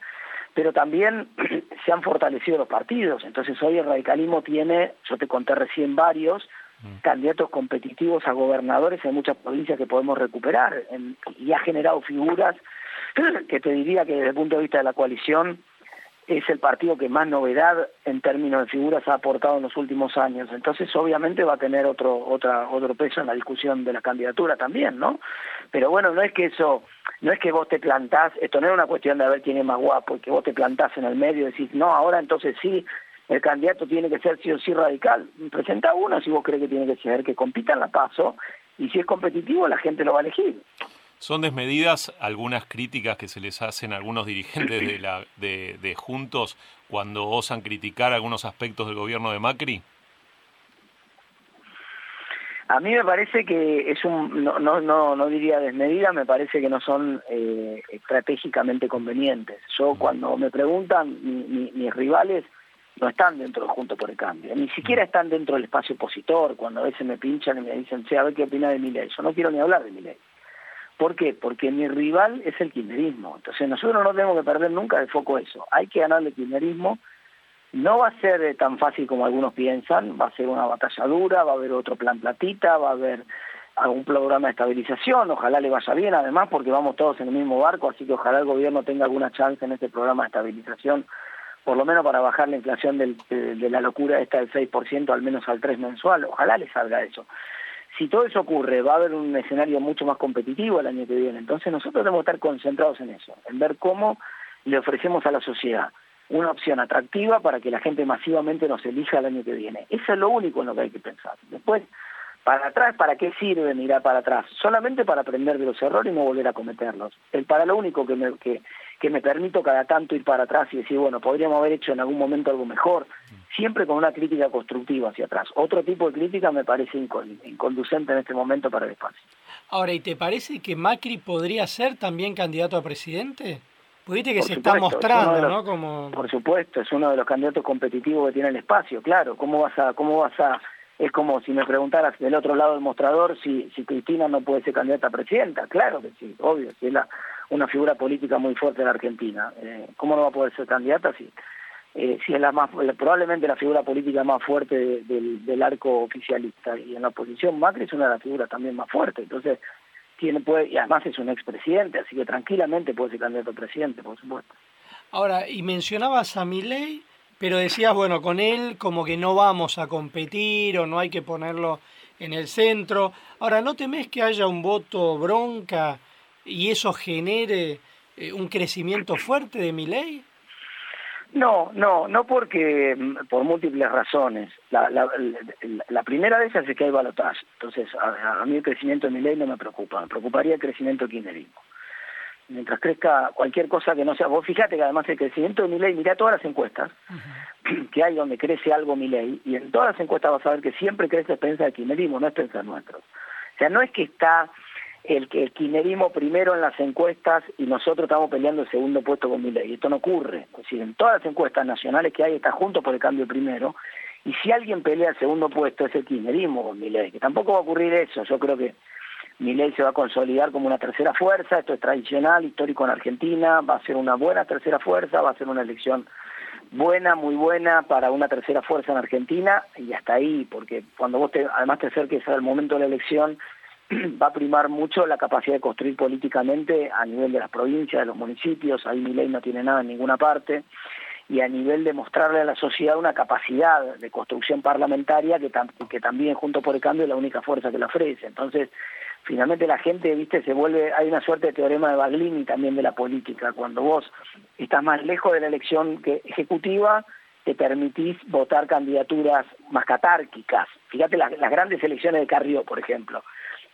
pero también se han fortalecido los partidos. Entonces hoy el radicalismo tiene, yo te conté recién varios, Mm. candidatos competitivos a gobernadores en muchas provincias que podemos recuperar y ha generado figuras que te diría que desde el punto de vista de la coalición es el partido que más novedad en términos de figuras ha aportado en los últimos años. Entonces, obviamente va a tener otro otra otro peso en la discusión de la candidatura también, ¿no? Pero bueno, no es que eso, no es que vos te plantás, esto no es una cuestión de a ver quién es más guapo, que vos te plantás en el medio y decís, no, ahora entonces sí, el candidato tiene que ser sí o sí radical. Presenta uno si vos crees que tiene que ser, que compita en la paso, y si es competitivo la gente lo va a elegir. ¿Son desmedidas algunas críticas que se les hacen a algunos dirigentes de, la, de, de Juntos cuando osan criticar algunos aspectos del gobierno de Macri? A mí me parece que es un, no, no, no, no diría desmedida, me parece que no son eh, estratégicamente convenientes. Yo cuando me preguntan mis rivales, no están dentro de Junto por el Cambio, ni siquiera están dentro del espacio opositor, cuando a veces me pinchan y me dicen, sí, a ver qué opina de mi ley. Yo no quiero ni hablar de mi ley. ¿Por qué? Porque mi rival es el kirchnerismo. Entonces nosotros no tenemos que perder nunca de foco eso. Hay que ganarle kirchnerismo. No va a ser eh, tan fácil como algunos piensan, va a ser una batalla dura, va a haber otro plan platita, va a haber algún programa de estabilización, ojalá le vaya bien además porque vamos todos en el mismo barco, así que ojalá el gobierno tenga alguna chance en este programa de estabilización por lo menos para bajar la inflación de, la locura esta del 6% al menos al 3 mensual, ojalá le salga eso. Si todo eso ocurre, va a haber un escenario mucho más competitivo el año que viene, entonces nosotros debemos estar concentrados en eso, en ver cómo le ofrecemos a la sociedad una opción atractiva para que la gente masivamente nos elija el año que viene. Eso es lo único en lo que hay que pensar. Después, para atrás, ¿para qué sirve mirar para atrás? Solamente para aprender de los errores y no volver a cometerlos. El para lo único que me, que, que me permito cada tanto ir para atrás y decir, bueno, podríamos haber hecho en algún momento algo mejor, siempre con una crítica constructiva hacia atrás. Otro tipo de crítica me parece inconducente en este momento para el espacio. Ahora, ¿y te parece que Macri podría ser también candidato a presidente? Pudiste que se está mostrando, ¿no? Como... Por supuesto, es uno de los candidatos competitivos que tiene el espacio, claro. ¿Cómo vas a, cómo vas a es como si me preguntaras del otro lado del mostrador si, si Cristina no puede ser candidata a presidenta. Claro que sí, obvio, si es la, una figura política muy fuerte en Argentina. Eh, ¿Cómo no va a poder ser candidata si, eh, si es la más, probablemente la figura política más fuerte del, del arco oficialista? Y en la oposición Macri es una de las figuras también más fuertes. Entonces, tiene puede, y además es un expresidente, así que tranquilamente puede ser candidato a presidente, por supuesto. Ahora, y mencionabas a Milei pero decías, bueno, con él como que no vamos a competir o no hay que ponerlo en el centro. Ahora, ¿no temes que haya un voto bronca y eso genere eh, un crecimiento fuerte de mi ley? No, no, no porque mm, por múltiples razones. La, la, primera de ellas es que hay balotaje. Entonces, a, mí el crecimiento de mi ley no me preocupa. Me preocuparía el crecimiento kirchnerismo mientras crezca cualquier cosa que no sea, vos fíjate que además el crecimiento de mi ley, mira todas las encuestas que hay donde crece algo mi ley, y en todas las encuestas vas a ver que siempre crece pensar del kirchnerismo, no es pensar nuestro. O sea, no es que está el que el kirchnerismo primero en las encuestas y nosotros estamos peleando el segundo puesto con mi ley. Esto no ocurre. Es decir, en todas las encuestas nacionales que hay está junto por el cambio primero, y si alguien pelea el segundo puesto es el kirchnerismo con mi ley, que tampoco va a ocurrir eso. Yo creo que ley se va a consolidar como una tercera fuerza, esto es tradicional, histórico en Argentina, va a ser una buena tercera fuerza, va a ser una elección buena, muy buena para una tercera fuerza en Argentina y hasta ahí, porque cuando vos te, además te acerques al momento de la elección va a primar mucho la capacidad de construir políticamente a nivel de las provincias, de los municipios, ahí mi ley no tiene nada en ninguna parte, y a nivel de mostrarle a la sociedad una capacidad de construcción parlamentaria que, también junto por el cambio es la única fuerza que le ofrece. Entonces, finalmente la gente, viste, se vuelve, hay una suerte de teorema de Baglini también de la política, cuando vos estás más lejos de la elección que ejecutiva, te permitís votar candidaturas más catárquicas. Fíjate las, grandes elecciones de Carrió, por ejemplo.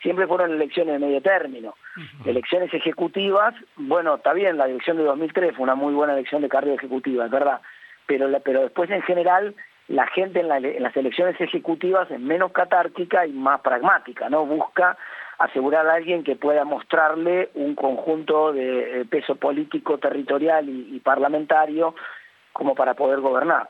Siempre fueron elecciones de medio término. Elecciones ejecutivas, bueno, está bien, la elección de 2003 fue una muy buena elección de Carrió ejecutiva, es verdad. Pero, pero después en general la gente en, en, las elecciones ejecutivas es menos catárquica y más pragmática, ¿no? Busca asegurar a alguien que pueda mostrarle un conjunto de eh, peso político, territorial y, parlamentario como para poder gobernar.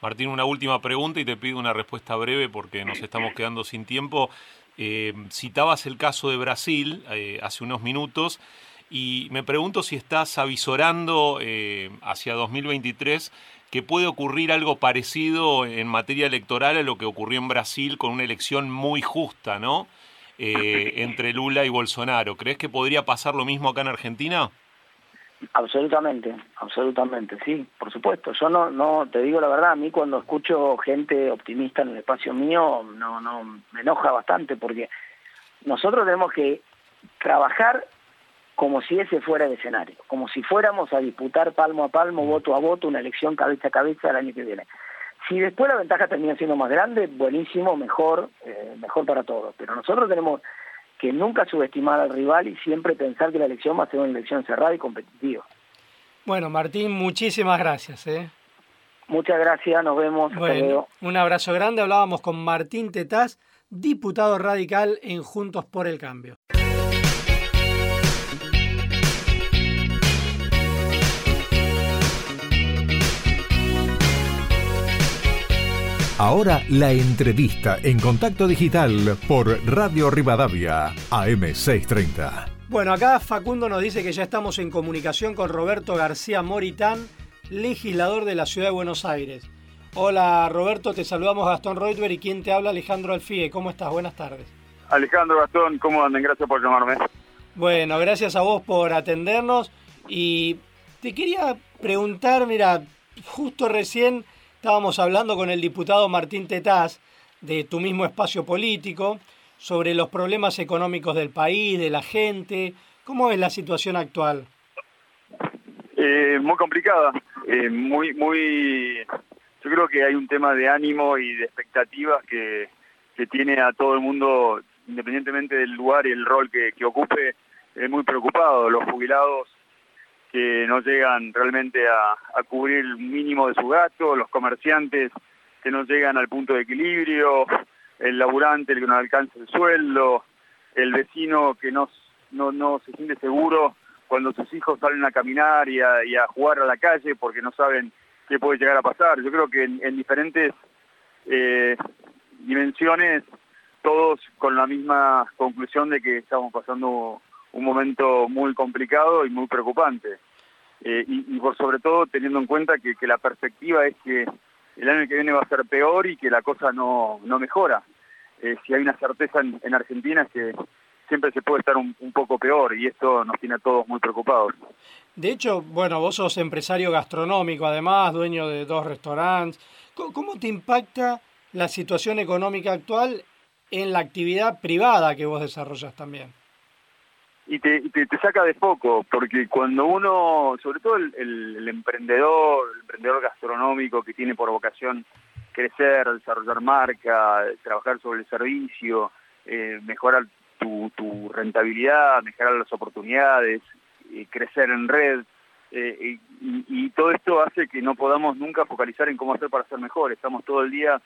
Martín, una última pregunta y te pido una respuesta breve porque nos estamos quedando sin tiempo. Eh, citabas el caso de Brasil eh, hace unos minutos y me pregunto si estás avisorando hacia 2023 que puede ocurrir algo parecido en materia electoral a lo que ocurrió en Brasil con una elección muy justa, ¿no? Eh, entre Lula y Bolsonaro. ¿Crees que podría pasar lo mismo acá en Argentina? Absolutamente, absolutamente, sí, por supuesto. Yo no, no, te digo la verdad, a mí cuando escucho gente optimista en el espacio mío, no, no, me enoja bastante porque nosotros tenemos que trabajar como si ese fuera el escenario, como si fuéramos a disputar palmo a palmo, voto a voto, una elección cabeza a cabeza el año que viene. Si después la ventaja termina siendo más grande, buenísimo, mejor, eh, mejor para todos. Pero nosotros tenemos que nunca subestimar al rival y siempre pensar que la elección va a ser una elección cerrada y competitiva. Bueno, Martín, muchísimas gracias. ¿eh? Muchas gracias, nos vemos. Bueno, un abrazo grande. Hablábamos con Martín Tetaz, diputado radical en Juntos por el Cambio. Ahora la entrevista en contacto digital por Radio Rivadavia, AM630. Bueno, acá Facundo nos dice que ya estamos en comunicación con Roberto García Moritán, legislador de la Ciudad de Buenos Aires. Hola Roberto, te saludamos Gastón Reutber y quien te habla Alejandro Alfie. ¿Cómo estás? Buenas tardes. Alejandro Gastón, ¿cómo andan? Gracias por llamarme. Bueno, gracias a vos por atendernos y te quería preguntar, mira, justo recién Estábamos hablando con el diputado Martín Tetaz de tu mismo espacio político sobre los problemas económicos del país, de la gente. ¿Cómo es la situación actual? Eh, muy complicada, eh, muy, muy. Yo creo que hay un tema de ánimo y de expectativas que, que tiene a todo el mundo, independientemente del lugar y el rol que, que ocupe, es muy preocupado. Los jubilados que no llegan realmente a, cubrir el mínimo de su gasto, los comerciantes que no llegan al punto de equilibrio, el laburante el que no alcanza el sueldo, el vecino que no, no, no se siente seguro cuando sus hijos salen a caminar y a, y a jugar a la calle porque no saben qué puede llegar a pasar. Yo creo que en, diferentes eh, dimensiones todos con la misma conclusión de que estamos pasando un momento muy complicado y muy preocupante. Eh, y, por sobre todo teniendo en cuenta que, la perspectiva es que el año que viene va a ser peor y que la cosa no, no mejora. Eh, si hay una certeza en, Argentina es que siempre se puede estar un, poco peor y esto nos tiene a todos muy preocupados. De hecho, bueno, vos sos empresario gastronómico, además, dueño de dos restaurantes. ¿Cómo te impacta la situación económica actual en la actividad privada que vos desarrollas también? Y te, te, saca de foco, porque cuando uno, sobre todo el, emprendedor, el emprendedor gastronómico que tiene por vocación crecer, desarrollar marca, trabajar sobre el servicio, eh, mejorar tu, tu, rentabilidad, mejorar las oportunidades, eh, crecer en red, eh, y, y, todo esto hace que no podamos nunca focalizar en cómo hacer para ser mejor. Estamos todo el día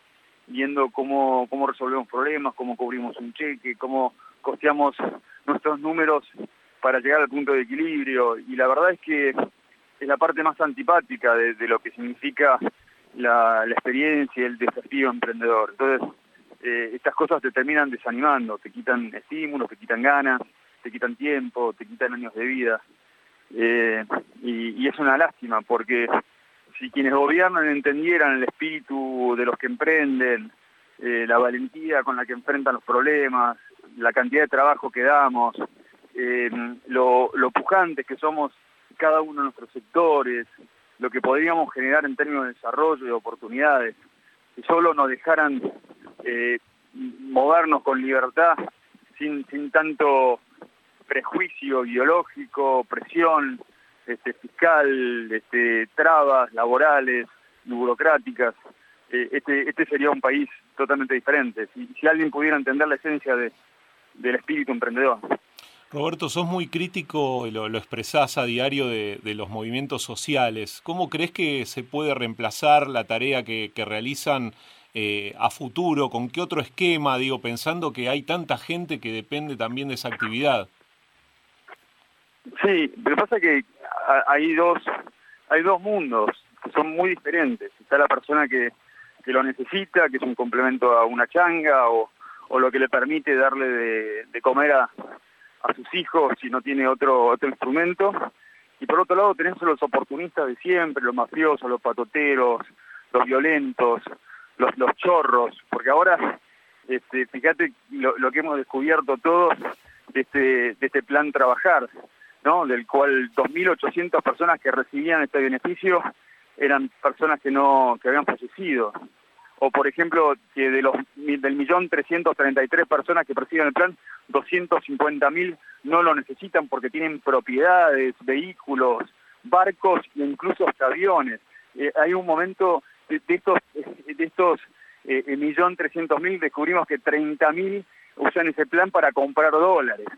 viendo cómo, cómo resolvemos problemas, cómo cubrimos un cheque, cómo costeamos nuestros números para llegar al punto de equilibrio y la verdad es que es la parte más antipática de, lo que significa la, experiencia y el desafío emprendedor. Entonces, eh, estas cosas te terminan desanimando, te quitan estímulos, te quitan ganas, te quitan tiempo, te quitan años de vida. Eh, y, es una lástima porque si quienes gobiernan entendieran el espíritu de los que emprenden, eh, la valentía con la que enfrentan los problemas, la cantidad de trabajo que damos, eh, lo, pujantes que somos cada uno de nuestros sectores, lo que podríamos generar en términos de desarrollo y de oportunidades, si solo nos dejaran eh, movernos con libertad, sin, sin tanto prejuicio ideológico, presión este, fiscal, este, trabas laborales, burocráticas. Eh, este, este sería un país totalmente diferente, si, alguien pudiera entender la esencia de, del espíritu emprendedor. Roberto, sos muy crítico, lo, lo expresás a diario de, de, los movimientos sociales. ¿Cómo crees que se puede reemplazar la tarea que, que realizan eh, a futuro? ¿Con qué otro esquema? Digo, pensando que hay tanta gente que depende también de esa actividad. Sí, que pasa que hay dos, hay dos mundos que son muy diferentes. Está la persona que, que lo necesita, que es un complemento a una changa o, o lo que le permite darle de, de comer a, a sus hijos si no tiene otro, otro instrumento. Y por otro lado tenés los oportunistas de siempre, los mafiosos, los patoteros, los violentos, los, los chorros, porque ahora, este, fíjate lo, lo que hemos descubierto todos de este, de este plan trabajar, ¿no? del cual 2.800 personas que recibían este beneficio eran personas que no que habían fallecido o por ejemplo que de los del millón trescientos treinta y tres personas que perciben el plan, doscientos cincuenta mil no lo necesitan porque tienen propiedades, vehículos, barcos e incluso hasta aviones. Eh, hay un momento de, de estos de estos eh, millón trescientos mil descubrimos que treinta mil usan ese plan para comprar dólares.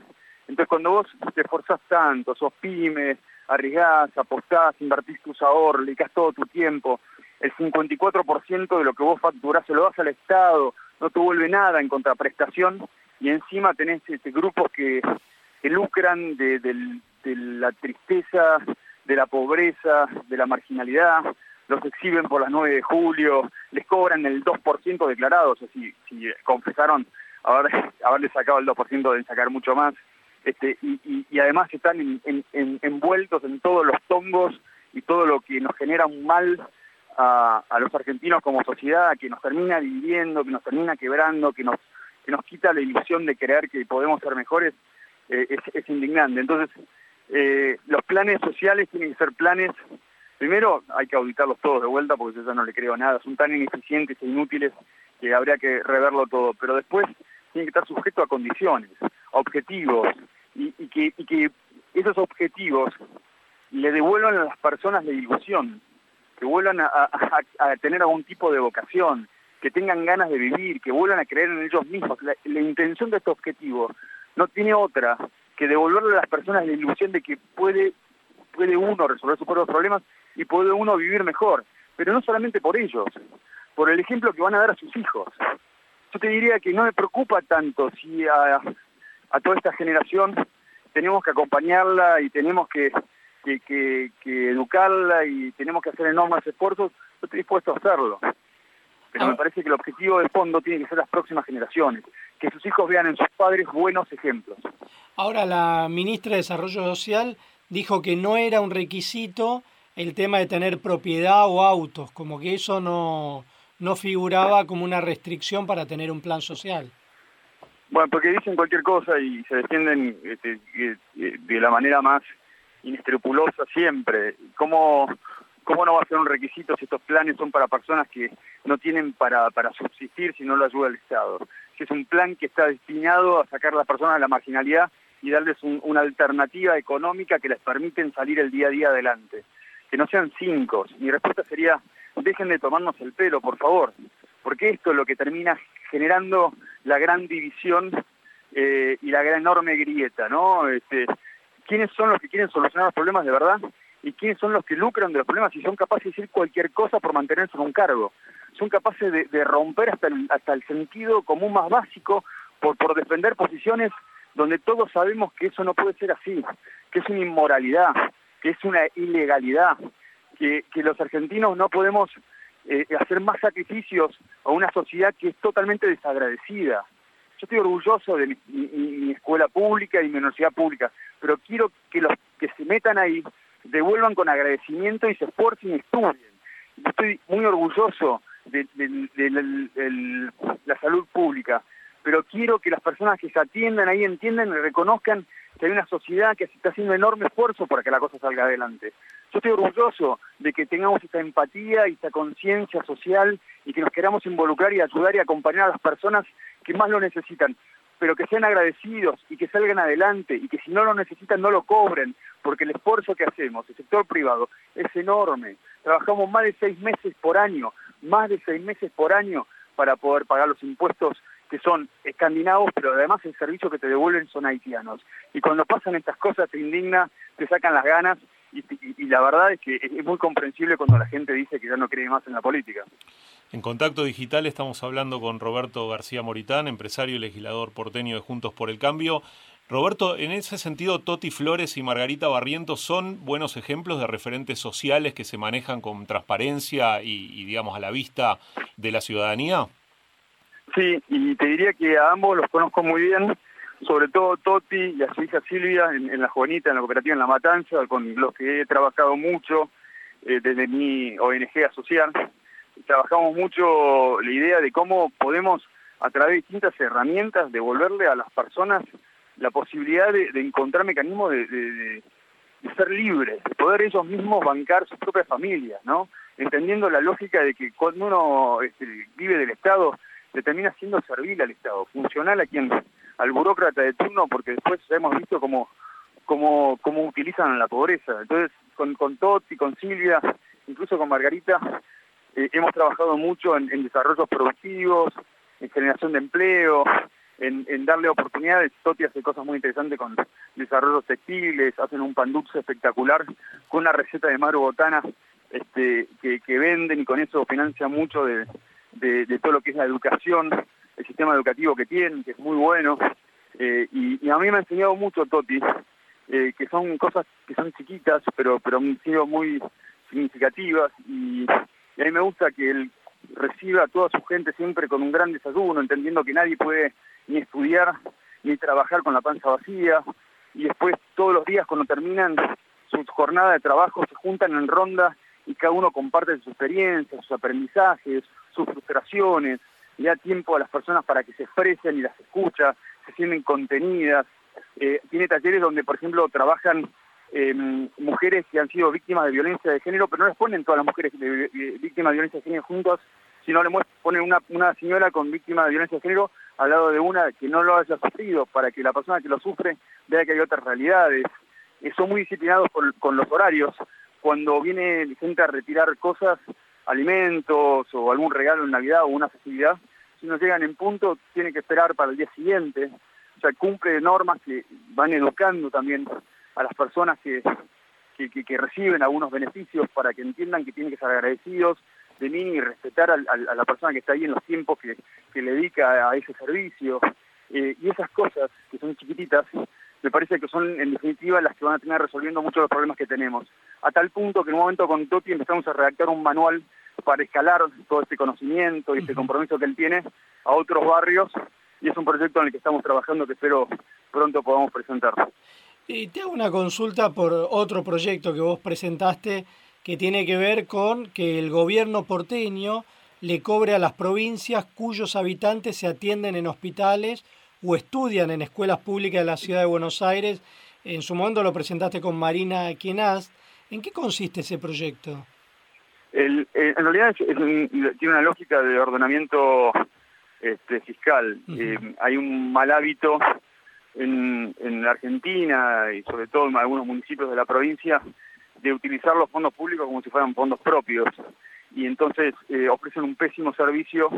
Entonces cuando vos te esforzás tanto, sos pyme, arriesgás, apostás, invertís tus ahorros, dedicás todo tu tiempo, el 54% de lo que vos facturás se lo das al Estado, no te vuelve nada en contraprestación y encima tenés este, grupos que, que lucran de, de, de la tristeza, de la pobreza, de la marginalidad, los exhiben por las 9 de julio, les cobran el 2% declarado, o sea, si, si confesaron haber, haberle sacado el 2% deben sacar mucho más, este, y, y, y además están en, en, en, envueltos en todos los tongos y todo lo que nos genera un mal a, a, los argentinos como sociedad, que nos termina dividiendo, que nos termina quebrando, que nos, que nos quita la ilusión de creer que podemos ser mejores, eh, es, es, indignante. Entonces, eh, los planes sociales tienen que ser planes, primero hay que auditarlos todos de vuelta porque yo ya no le creo nada, son tan ineficientes e inútiles que habría que reverlo todo, pero después tienen que estar sujetos a condiciones, a objetivos, y, y, que, y que esos objetivos le devuelvan a las personas la ilusión, que vuelvan a, tener algún tipo de vocación, que tengan ganas de vivir, que vuelvan a creer en ellos mismos. La, la, intención de este objetivo no tiene otra que devolverle a las personas la ilusión de que puede, puede uno resolver sus propios problemas y puede uno vivir mejor, pero no solamente por ellos, por el ejemplo que van a dar a sus hijos. Yo te diría que no me preocupa tanto si a, a toda esta generación tenemos que acompañarla y tenemos que que, que, que, educarla y tenemos que hacer enormes esfuerzos, yo estoy dispuesto a hacerlo. Pero ah. me parece que el objetivo de fondo tiene que ser las próximas generaciones, que sus hijos vean en sus padres buenos ejemplos. Ahora, la ministra de Desarrollo Social dijo que no era un requisito el tema de tener propiedad o autos, como que eso no, no figuraba como una restricción para tener un plan social. Bueno, porque dicen cualquier cosa y se defienden este, de la manera más inescrupulosa siempre. ¿Cómo, ¿Cómo no va a ser un requisito si estos planes son para personas que no tienen para, para subsistir si no lo ayuda el Estado? Si es un plan que está destinado a sacar a las personas de la marginalidad y darles un, una alternativa económica que les permiten salir el día a día adelante. Que no sean cinco. Mi respuesta sería, dejen de tomarnos el pelo, por favor, porque esto es lo que termina generando la gran división eh, y la gran enorme grieta, ¿no? Este, quiénes son los que quieren solucionar los problemas de verdad y quiénes son los que lucran de los problemas y son capaces de decir cualquier cosa por mantenerse en un cargo. Son capaces de, de romper hasta el, hasta el sentido común más básico por, por defender posiciones donde todos sabemos que eso no puede ser así, que es una inmoralidad, que es una ilegalidad, que, que los argentinos no podemos eh, hacer más sacrificios a una sociedad que es totalmente desagradecida. Yo estoy orgulloso de mi, escuela pública y mi universidad pública, pero quiero que los que se metan ahí devuelvan con agradecimiento y se esfuercen y estudien. Estoy muy orgulloso de la salud pública, pero quiero que las personas que se atiendan ahí entiendan y reconozcan que hay una sociedad que está haciendo enorme esfuerzo para que la cosa salga adelante. Yo estoy orgulloso de que tengamos esta empatía y esta conciencia social y que nos queramos involucrar y ayudar y acompañar a las personas que más lo necesitan, pero que sean agradecidos y que salgan adelante y que si no lo necesitan no lo cobren, porque el esfuerzo que hacemos, el sector privado, es enorme. Trabajamos más de seis meses por año, más de seis meses por año para poder pagar los impuestos que son escandinavos, pero además el servicio que te devuelven son haitianos. Y cuando pasan estas cosas te indigna, te sacan las ganas y, la verdad es que es muy comprensible cuando la gente dice que ya no cree más en la política. En Contacto Digital estamos hablando con Roberto García Moritán, empresario y legislador porteño de Juntos por el Cambio. Roberto, en ese sentido, Toti Flores y Margarita Barrientos son buenos ejemplos de referentes sociales que se manejan con transparencia y, y digamos, a la vista de la ciudadanía. Sí, y te diría que a ambos los conozco muy bien, sobre todo Toti y a su hija Silvia en, la Juanita, en la cooperativa En La Matanza, con los que he trabajado mucho eh, desde mi ONG asociar. Trabajamos mucho la idea de cómo podemos, a través de distintas herramientas, devolverle a las personas la posibilidad de, encontrar mecanismos de, ser libres, de poder ellos mismos bancar sus propias familias, ¿no? Entendiendo la lógica de que cuando uno este, vive del Estado, le termina siendo servil al Estado, funcional a quien, al burócrata de turno, porque después hemos visto cómo, cómo, cómo utilizan la pobreza. Entonces, con, con Toti, con Silvia, incluso con Margarita, eh, hemos trabajado mucho en, desarrollos productivos, en generación de empleo, en, darle oportunidades. Toti hace cosas muy interesantes con desarrollos textiles, hacen un pan espectacular con una receta de Maru Botana este, que, venden y con eso financian mucho de, todo lo que es la educación, el sistema educativo que tienen, que es muy bueno. Eh, y, a mí me ha enseñado mucho Toti, eh, que son cosas que son chiquitas, pero, pero han sido muy significativas. Y, a mí me gusta que él reciba a toda su gente siempre con un gran desayuno, entendiendo que nadie puede ni estudiar ni trabajar con la panza vacía. Y después, todos los días, cuando terminan su jornada de trabajo, se juntan en ronda y cada uno comparte sus experiencias, sus aprendizajes, sus frustraciones, le da tiempo a las personas para que se expresen y las escucha, se sienten contenidas. Eh, tiene talleres donde, por ejemplo, trabajan em, mujeres que han sido víctimas de violencia de género, pero no les ponen todas las mujeres víctimas de violencia de género juntas, sino le ponen una, una señora con víctima de violencia de género al lado de una que no lo haya sufrido, para que la persona que lo sufre vea que hay otras realidades. Eh, son muy disciplinados con los horarios. Cuando viene gente a retirar cosas, alimentos o algún regalo en Navidad o una festividad, si no llegan en punto, tiene que esperar para el día siguiente. O sea, cumple normas que van educando también a las personas que, que, reciben algunos beneficios para que entiendan que tienen que ser agradecidos de mí y respetar a, la persona que está ahí en los tiempos que, que le dedica a ese servicio. Eh, y esas cosas, que son chiquititas, me parece que son en definitiva las que van a tener resolviendo muchos de los problemas que tenemos. A tal punto que en un momento con Toti empezamos a redactar un manual para escalar todo este conocimiento y este compromiso que él tiene a otros barrios y es un proyecto en el que estamos trabajando que espero pronto podamos presentar. Y te hago una consulta por otro proyecto que vos presentaste que tiene que ver con que el gobierno porteño le cobre a las provincias cuyos habitantes se atienden en hospitales o estudian en escuelas públicas de la ciudad de Buenos Aires. En su momento lo presentaste con Marina Quienaz. ¿En qué consiste ese proyecto? Eh, en realidad tiene una lógica de ordenamiento este, fiscal. Eh, hay un mal hábito en, en Argentina y sobre todo en algunos municipios de la provincia de utilizar los fondos públicos como si fueran fondos propios y entonces eh, ofrecen un pésimo servicio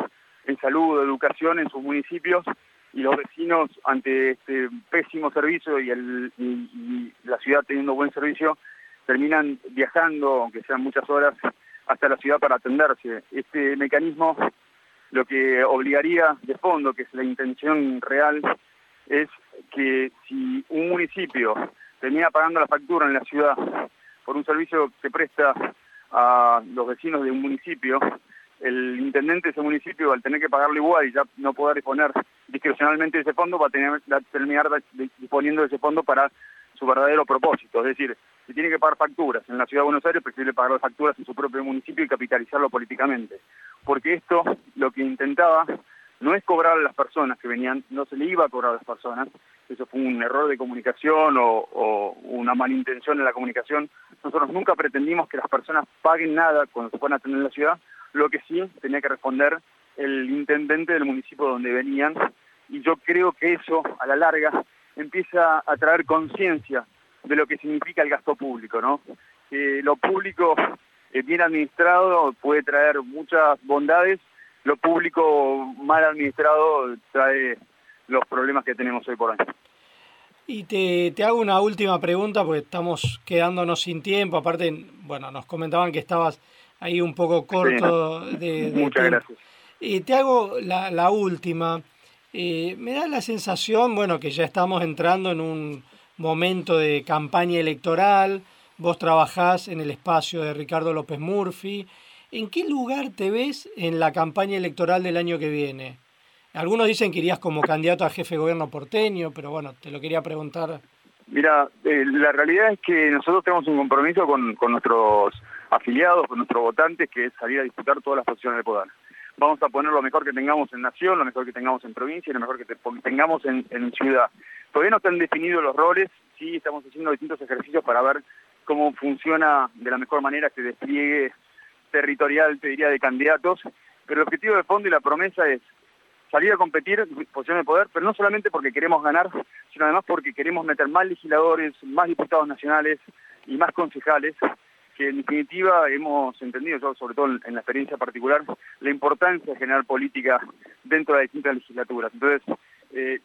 en salud educación en sus municipios y los vecinos ante este pésimo servicio y, el, la ciudad teniendo buen servicio terminan viajando, aunque sean muchas horas, hasta la ciudad para atenderse. Este mecanismo lo que obligaría de fondo, que es la intención real, es que si un municipio termina pagando la factura en la ciudad por un servicio que presta a los vecinos de un municipio, el intendente de ese municipio, al tener que pagarlo igual y ya no poder disponer discrecionalmente de ese fondo, va a, tener, va a terminar disponiendo de ese fondo para su verdadero propósito. Es decir, si tiene que pagar facturas en la Ciudad de Buenos Aires, prefiere pagar las facturas en su propio municipio y capitalizarlo políticamente. Porque esto lo que intentaba no es cobrar a las personas que venían, no se le iba a cobrar a las personas, eso fue un error de comunicación o, una malintención en la comunicación. Nosotros nunca pretendimos que las personas paguen nada cuando se puedan atender en la ciudad, lo que sí tenía que responder el intendente del municipio donde venían, y yo creo que eso, a la larga, empieza a traer conciencia de lo que significa el gasto público, ¿no? Lo público eh, bien administrado puede traer muchas bondades, lo público mal administrado trae los problemas que tenemos hoy por hoy. Y te, te, hago una última pregunta porque estamos quedándonos sin tiempo. Aparte, bueno, nos comentaban que estabas ahí un poco corto de, Muchas gracias. Y te hago la, la última. Eh, me da la sensación, bueno, que ya estamos entrando en un momento de campaña electoral. Vos trabajás en el espacio de Ricardo López Murphy. ¿En qué lugar te ves en la campaña electoral del año que viene? Algunos dicen que irías como candidato a jefe de gobierno porteño, pero bueno, te lo quería preguntar. Mira, eh, la realidad es que nosotros tenemos un compromiso con, con nuestros afiliados, con nuestros votantes, que es salir a disputar todas las posiciones de poder. Vamos a poner lo mejor que tengamos en nación, lo mejor que tengamos en provincia y lo mejor que tengamos en, en ciudad. Todavía no están definidos los roles, sí estamos haciendo distintos ejercicios para ver cómo funciona de la mejor manera este despliegue territorial, te diría, de candidatos, pero el objetivo de fondo y la promesa es salir a competir en posición de poder, pero no solamente porque queremos ganar, sino además porque queremos meter más legisladores, más diputados nacionales y más concejales, que en definitiva hemos entendido, yo sobre todo en la experiencia particular, la importancia de generar política dentro de las distintas legislaturas. Entonces, eh,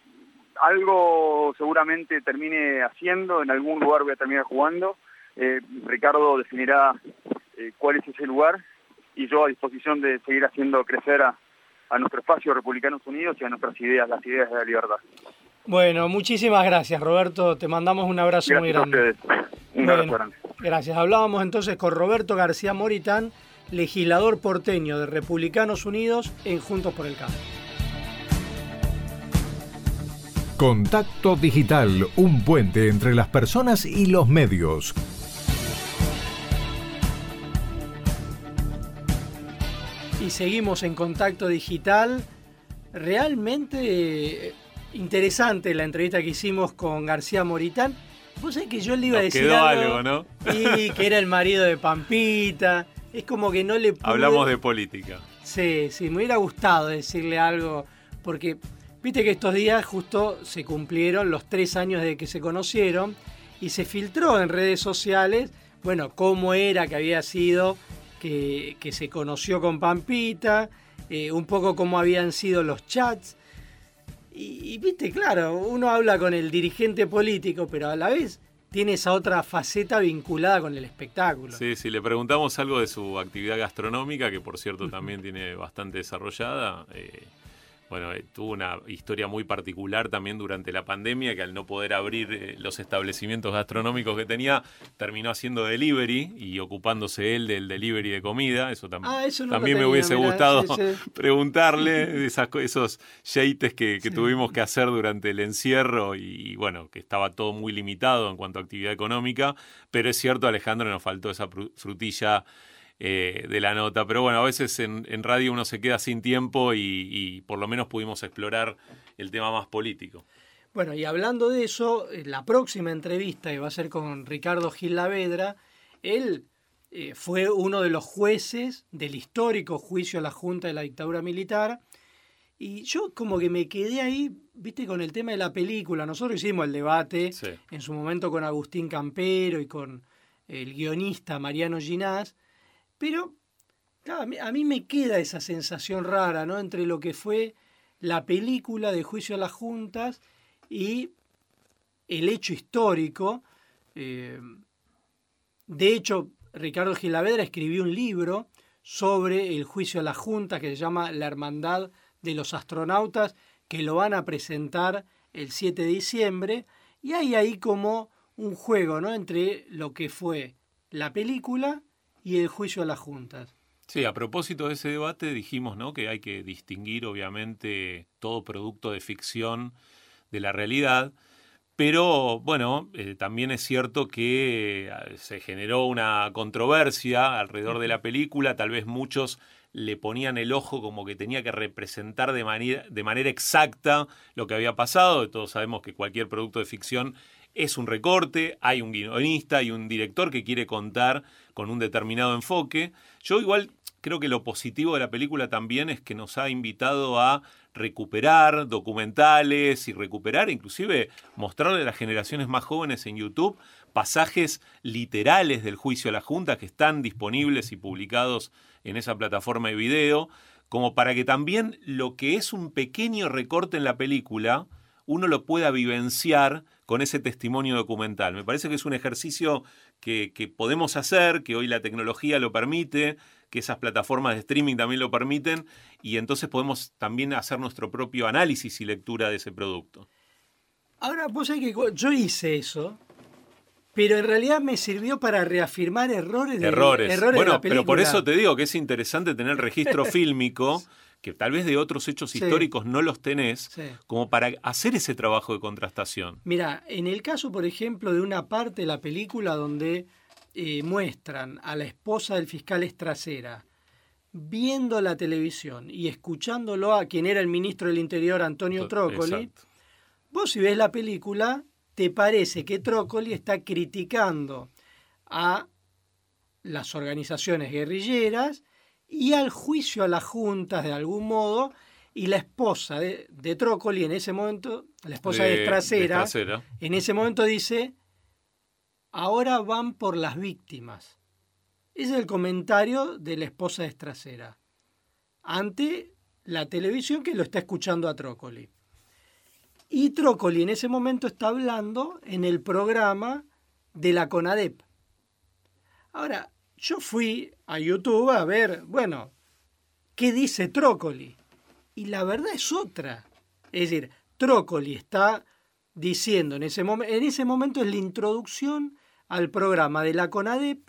algo seguramente termine haciendo, en algún lugar voy a terminar jugando, eh, Ricardo definirá eh, cuál es ese lugar y yo a disposición de seguir haciendo crecer a, a nuestro espacio Republicanos Unidos y a nuestras ideas, las ideas de la libertad. Bueno, muchísimas gracias Roberto, te mandamos un abrazo muy grande. Un abrazo grande. Gracias. Hablábamos entonces con Roberto García Moritán, legislador porteño de Republicanos Unidos en Juntos por el Cambio. Contacto Digital, un puente entre las personas y los medios. Seguimos en Contacto Digital. Realmente eh, interesante la entrevista que hicimos con García Moritán. Vos sabés que yo le iba a decir algo, ¿no? Y que era el marido de Pampita. Es como que no le pude... Hablamos de política. Sí, sí, me hubiera gustado decirle algo, porque viste que estos días justo se cumplieron los tres años de que se conocieron y se filtró en redes sociales, bueno, cómo era que había sido que, que se conoció con Pampita, eh, un poco cómo habían sido los chats. Y, viste, claro, uno habla con el dirigente político, pero a la vez tiene esa otra faceta vinculada con el espectáculo. Sí, sí, le preguntamos algo de su actividad gastronómica, que por cierto también tiene bastante desarrollada. Eh, bueno, eh, tuvo una historia muy particular también durante la pandemia, que al no poder abrir eh, los establecimientos gastronómicos que tenía, terminó haciendo delivery y ocupándose él del delivery de comida. Eso, ah, también me hubiese gustado preguntarle esas, esos yates que, tuvimos que hacer durante el encierro y, bueno, que estaba todo muy limitado en cuanto a actividad económica. Pero es cierto, Alejandro, nos faltó esa frutilla eh, de la nota. Pero bueno, a veces en, radio uno se queda sin tiempo y, por lo menos pudimos explorar el tema más político. Bueno, y hablando de eso, eh, la próxima entrevista que va a ser con Ricardo Gil Lavedra, él eh, fue uno de los jueces del histórico juicio a la Junta de la Dictadura Militar. Y yo como que me quedé ahí, viste, con el tema de la película. Nosotros hicimos el debate en su momento con Agustín Campero y con el guionista Mariano Ginás. Pero a, mí, me queda esa sensación rara, ¿no? Entre lo que fue la película de Juicio a las Juntas y el hecho histórico. Eh, de hecho, Ricardo Gilavedra escribió un libro sobre el juicio a las juntas que se llama La Hermandad de los Astronautas, que lo van a presentar el 7 de diciembre. Y hay ahí como un juego ¿no? entre lo que fue la película y el juicio a las juntas. Sí, a propósito de ese debate dijimos ¿no? que hay que distinguir obviamente todo producto de ficción de la realidad, pero bueno, eh, también es cierto que eh, se generó una controversia alrededor de la película, tal vez muchos le ponían el ojo como que tenía que representar de manera, de manera exacta lo que había pasado. Todos sabemos que cualquier producto de ficción es un recorte, hay un guionista y un director que quiere contar con un determinado enfoque. Yo igual creo que lo positivo de la película también es que nos ha invitado a recuperar documentales y recuperar, inclusive mostrarle a las generaciones más jóvenes en YouTube pasajes literales del juicio a la Junta que están disponibles y publicados en esa plataforma de video, como para que también lo que es un pequeño recorte en la película, uno lo pueda vivenciar con ese testimonio documental. Me parece que es un ejercicio que, podemos hacer, que hoy la tecnología lo permite, que esas plataformas de streaming también lo permiten, y entonces podemos también hacer nuestro propio análisis y lectura de ese producto. Ahora, vos sabés que yo hice eso, pero en realidad me sirvió para reafirmar errores de, errores. bueno, pero por eso te digo que es interesante tener registro fílmico que tal vez de otros hechos históricos no los tenés, como para hacer ese trabajo de contrastación. Mira, en el caso, por ejemplo, de una parte de la película donde eh, muestran a la esposa del fiscal Estracera viendo la televisión y escuchándolo a quien era el ministro del Interior, Antonio Trócoli, vos si ves la película, te parece que Trócoli está criticando a las organizaciones guerrilleras y al juicio a las juntas de algún modo, y la esposa de, de Trócoli en ese momento, la esposa de, Trasera, en ese momento dice, ahora van por las víctimas. Ese es el comentario de la esposa de Estracera ante la televisión que lo está escuchando a Trócoli. Y Trócoli en ese momento está hablando en el programa de la CONADEP. Ahora, yo fui a YouTube a ver, bueno, ¿qué dice Trócoli? Y la verdad es otra. Es decir, Trócoli está diciendo en ese, en ese momento es la introducción al programa de la CONADEP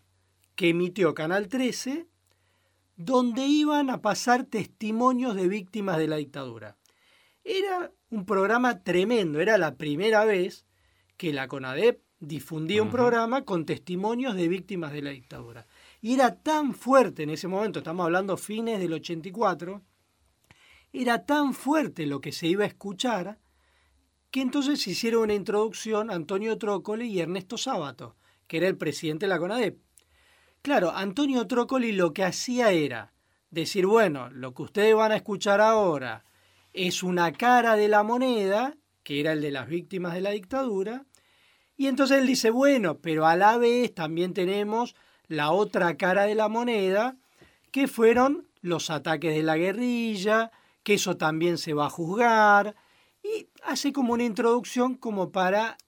que emitió Canal 13, donde iban a pasar testimonios de víctimas de la dictadura. Era un programa tremendo, era la primera vez que la CONADEP difundía un programa con testimonios de víctimas de la dictadura. Y era tan fuerte en ese momento, estamos hablando fines del 84, era tan fuerte lo que se iba a escuchar que entonces hicieron una introducción Antonio Trócoli y Ernesto Sábato, que era el presidente de la CONADEP. Claro, Antonio Trócoli lo que hacía era decir, bueno, lo que ustedes van a escuchar ahora es una cara de la moneda, que era el de las víctimas de la dictadura, y entonces él dice, bueno, pero a la vez también tenemos la otra cara de la moneda, que fueron los ataques de la guerrilla, que eso también se va a juzgar, y hace como una introducción como para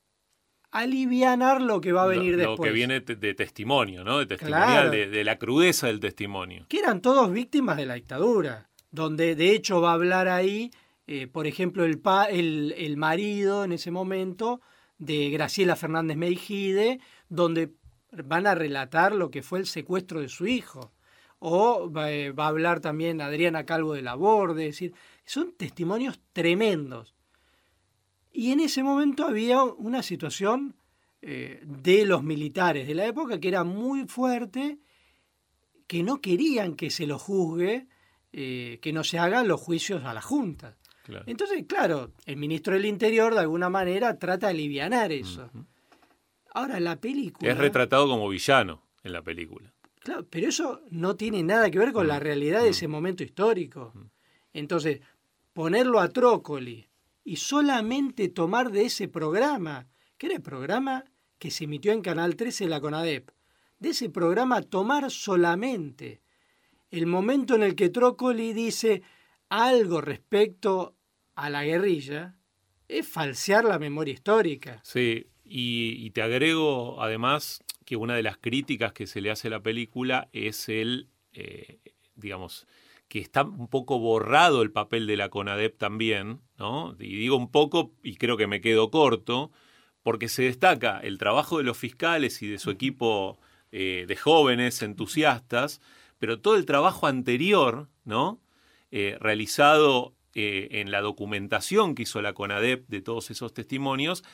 alivianar lo que va a venir después. Lo que viene de testimonio, ¿no? De testimonial, de, la crudeza del testimonio. Que eran todos víctimas de la dictadura, donde de hecho va a hablar ahí, eh, por ejemplo, el, el, el marido en ese momento de Graciela Fernández Meijide, donde van a relatar lo que fue el secuestro de su hijo. O va, eh, a hablar también Adriana Calvo de la Borde, es decir, son testimonios tremendos. Y en ese momento había una situación eh, de los militares de la época que era muy fuerte, que no querían que se lo juzgue, eh, que no se hagan los juicios a la Junta. Entonces, claro, el ministro del Interior de alguna manera trata de aliviar eso. Ahora, la película... Es retratado como villano en la película. Claro, pero eso no tiene nada que ver con la mm, realidad de mm. ese momento histórico. Mm. Entonces, ponerlo a Trócoli y solamente tomar de ese programa, que era el programa que se emitió en Canal 13 la CONADEP, de ese programa tomar solamente el momento en el que Trócoli dice algo respecto a la guerrilla, es falsear la memoria histórica. Sí, y, te agrego además que una de las críticas que se le hace a la película es el, eh, digamos, que está un poco borrado el papel de la CONADEP también, ¿no? Y digo un poco, y creo que me quedo corto, porque se destaca el trabajo de los fiscales y de su equipo eh, de jóvenes entusiastas, pero todo el trabajo anterior, ¿no? Eh, realizado en la documentación que hizo la CONADEP de todos esos testimonios,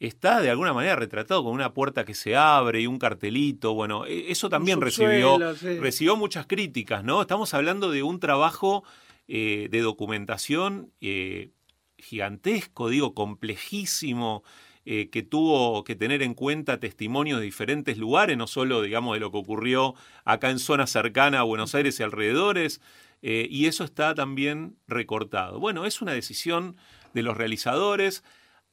está de alguna manera retratado con una puerta que se abre y un cartelito. Bueno, e, eso también recibió, recibió muchas críticas, ¿no? Estamos hablando de un trabajo eh, de documentación eh, gigantesco, digo, complejísimo, eh, que tuvo que tener en cuenta testimonios de diferentes lugares, no solo, digamos, de lo que ocurrió acá en zona cercana a Buenos Aires y alrededores, y eso está también recortado. Bueno, es una decisión de los realizadores.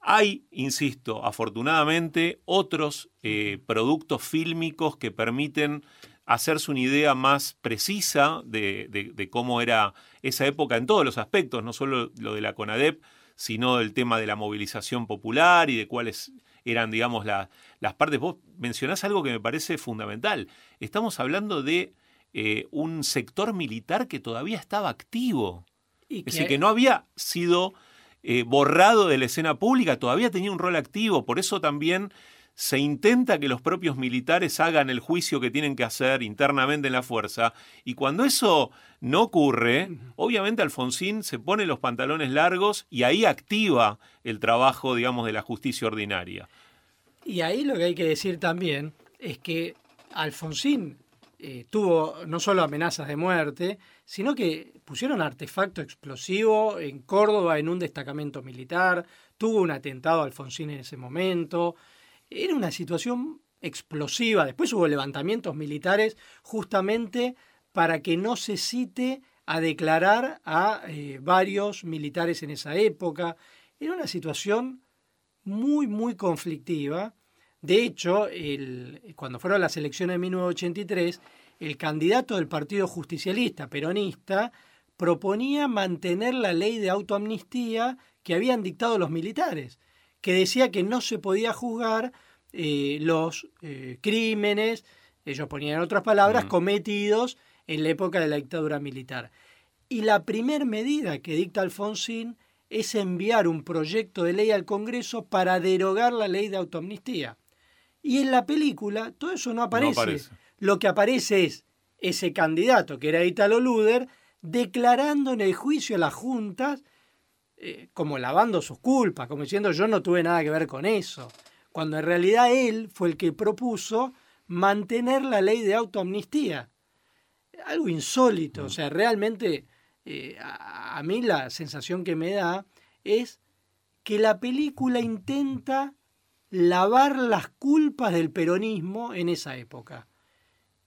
Hay, insisto, afortunadamente otros eh, productos fílmicos que permiten hacerse una idea más precisa de, cómo era esa época en todos los aspectos, no solo lo de la CONADEP, sino del tema de la movilización popular y de cuáles eran, digamos, las partes. Vos mencionás algo que me parece fundamental. Estamos hablando de eh, un sector militar que todavía estaba activo. es decir, que no había sido eh, borrado de la escena pública, todavía tenía un rol activo, por eso también se intenta que los propios militares hagan el juicio que tienen que hacer internamente en la fuerza, y cuando eso no ocurre, obviamente Alfonsín se pone los pantalones largos y ahí activa el trabajo, digamos, de la justicia ordinaria. Y ahí lo que hay que decir también es que Alfonsín eh, tuvo no solo amenazas de muerte, sino que pusieron artefacto explosivo en Córdoba en un destacamento militar, tuvo un atentado a Alfonsín en ese momento, era una situación explosiva, después hubo levantamientos militares justamente para que no se cite a declarar a eh, varios militares en esa época, era una situación muy, muy conflictiva de hecho, cuando fueron las elecciones de 1983, el candidato del Partido Justicialista peronista proponía mantener la ley de autoamnistía que habían dictado los militares, que decía que no se podía juzgar eh, los eh, crímenes, ellos ponían en otras palabras, cometidos en la época de la dictadura militar. Y la primera medida que dicta Alfonsín es enviar un proyecto de ley al Congreso para derogar la ley de autoamnistía. Y en la película todo eso no aparece. Lo que aparece es ese candidato, que era Italo Luder, declarando en el juicio a las juntas, eh, como lavando sus culpas, como diciendo yo no tuve nada que ver con eso, cuando en realidad él fue el que propuso mantener la ley de autoamnistía. Algo insólito, o sea, realmente eh, a mí la sensación que me da es que la película intenta lavar las culpas del peronismo en esa época.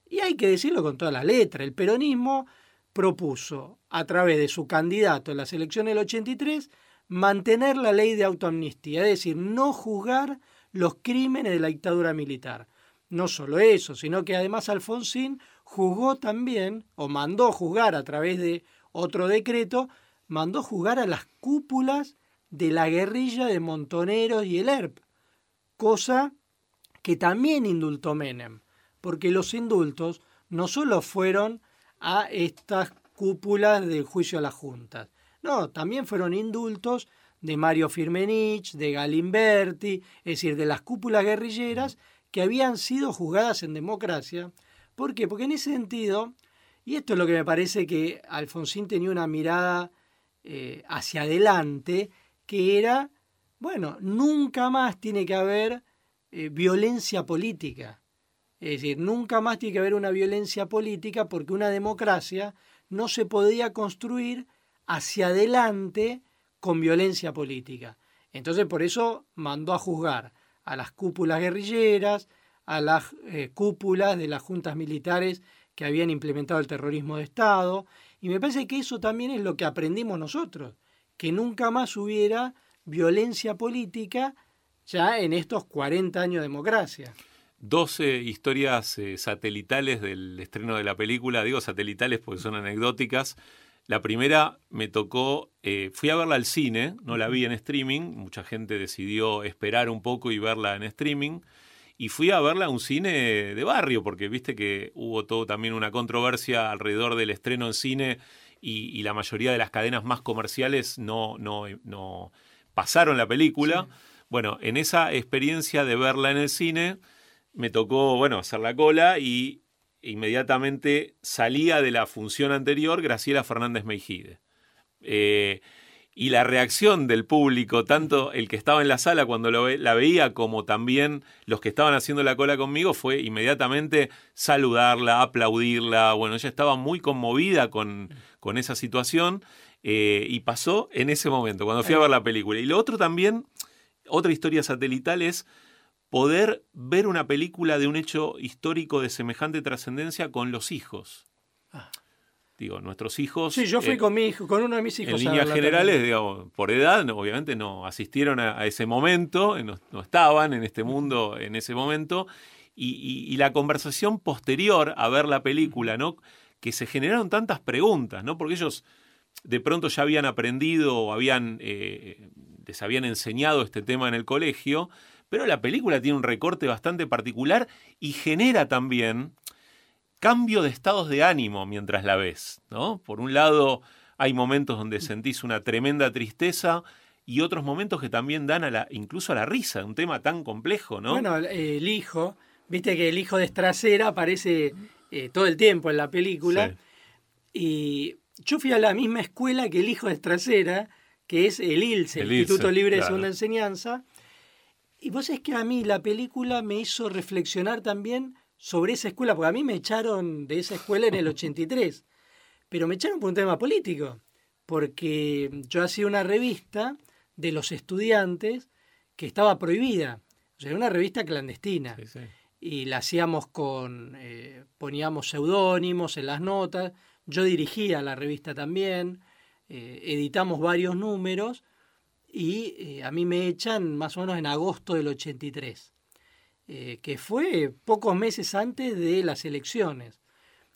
Y hay que decirlo con toda la letra, el peronismo propuso, a través de su candidato en las elecciones del 83, mantener la ley de autoamnistía, es decir, no juzgar los crímenes de la dictadura militar. No solo eso, sino que además Alfonsín juzgó también, o mandó juzgar a través de otro decreto, mandó juzgar a las cúpulas de la guerrilla de Montoneros y el ERP cosa que también indultó Menem, porque los indultos no solo fueron a estas cúpulas del juicio a las juntas, no, también fueron indultos de Mario Firmenich, de Galimberti, es decir, de las cúpulas guerrilleras que habían sido juzgadas en democracia. ¿Por qué? Porque en ese sentido, y esto es lo que me parece que Alfonsín tenía una mirada eh, hacia adelante, que era bueno, nunca más tiene que haber eh, violencia política. Es decir, nunca más tiene que haber una violencia política porque una democracia no se podía construir hacia adelante con violencia política. Entonces por eso mandó a juzgar a las cúpulas guerrilleras, a las eh, cúpulas de las juntas militares que habían implementado el terrorismo de Estado. Y me parece que eso también es lo que aprendimos nosotros, que nunca más hubiera violencia política ya en estos 40 años de democracia. 12 historias eh, satelitales del estreno de la película, digo satelitales porque son anecdóticas. La primera me tocó, eh, fui a verla al cine, no la vi en streaming, mucha gente decidió esperar un poco y verla en streaming, y fui a verla a un cine de barrio, porque viste que hubo todo también una controversia alrededor del estreno en cine y, y la mayoría de las cadenas más comerciales no, no, no pasaron la película. Bueno, en esa experiencia de verla en el cine, me tocó, bueno, hacer la cola y inmediatamente salía de la función anterior Graciela Fernández Meijide. Eh, y la reacción del público, tanto el que estaba en la sala cuando lo la veía como también los que estaban haciendo la cola conmigo, fue inmediatamente saludarla, aplaudirla. Bueno, ella estaba muy conmovida con, con esa situación eh, y pasó en ese momento, cuando fui a ver la película. Y lo otro también, otra historia satelital es poder ver una película de un hecho histórico de semejante trascendencia con los hijos. Ah digo, nuestros hijos. Sí, yo fui eh, con mi hijo, con uno de mis hijos. En líneas generales, digamos, por edad, obviamente no asistieron a, ese momento, no, estaban en este mundo en ese momento. Y, la conversación posterior a ver la película, ¿no? Que se generaron tantas preguntas, ¿no? Porque ellos de pronto ya habían aprendido o habían, eh, les habían enseñado este tema en el colegio, pero la película tiene un recorte bastante particular y genera también cambio de estados de ánimo mientras la ves, ¿no? Por un lado, hay momentos donde sentís una tremenda tristeza y otros momentos que también dan a la, incluso a la risa, un tema tan complejo, ¿no? Bueno, el hijo, viste que el hijo de Estracera aparece eh, todo el tiempo en la película. Y yo fui a la misma escuela que el hijo de Estracera, que es el ILSE, el, Instituto Libre de Segunda Enseñanza. Y vos es que a mí la película me hizo reflexionar también sobre esa escuela, porque a mí me echaron de esa escuela en el 83, pero me echaron por un tema político, porque yo hacía una revista de los estudiantes que estaba prohibida, o sea, era una revista clandestina. Y la hacíamos con, eh, poníamos seudónimos en las notas, yo dirigía la revista también, eh, editamos varios números y eh, a mí me echan más o menos en agosto del 83. Eh, que fue pocos meses antes de las elecciones.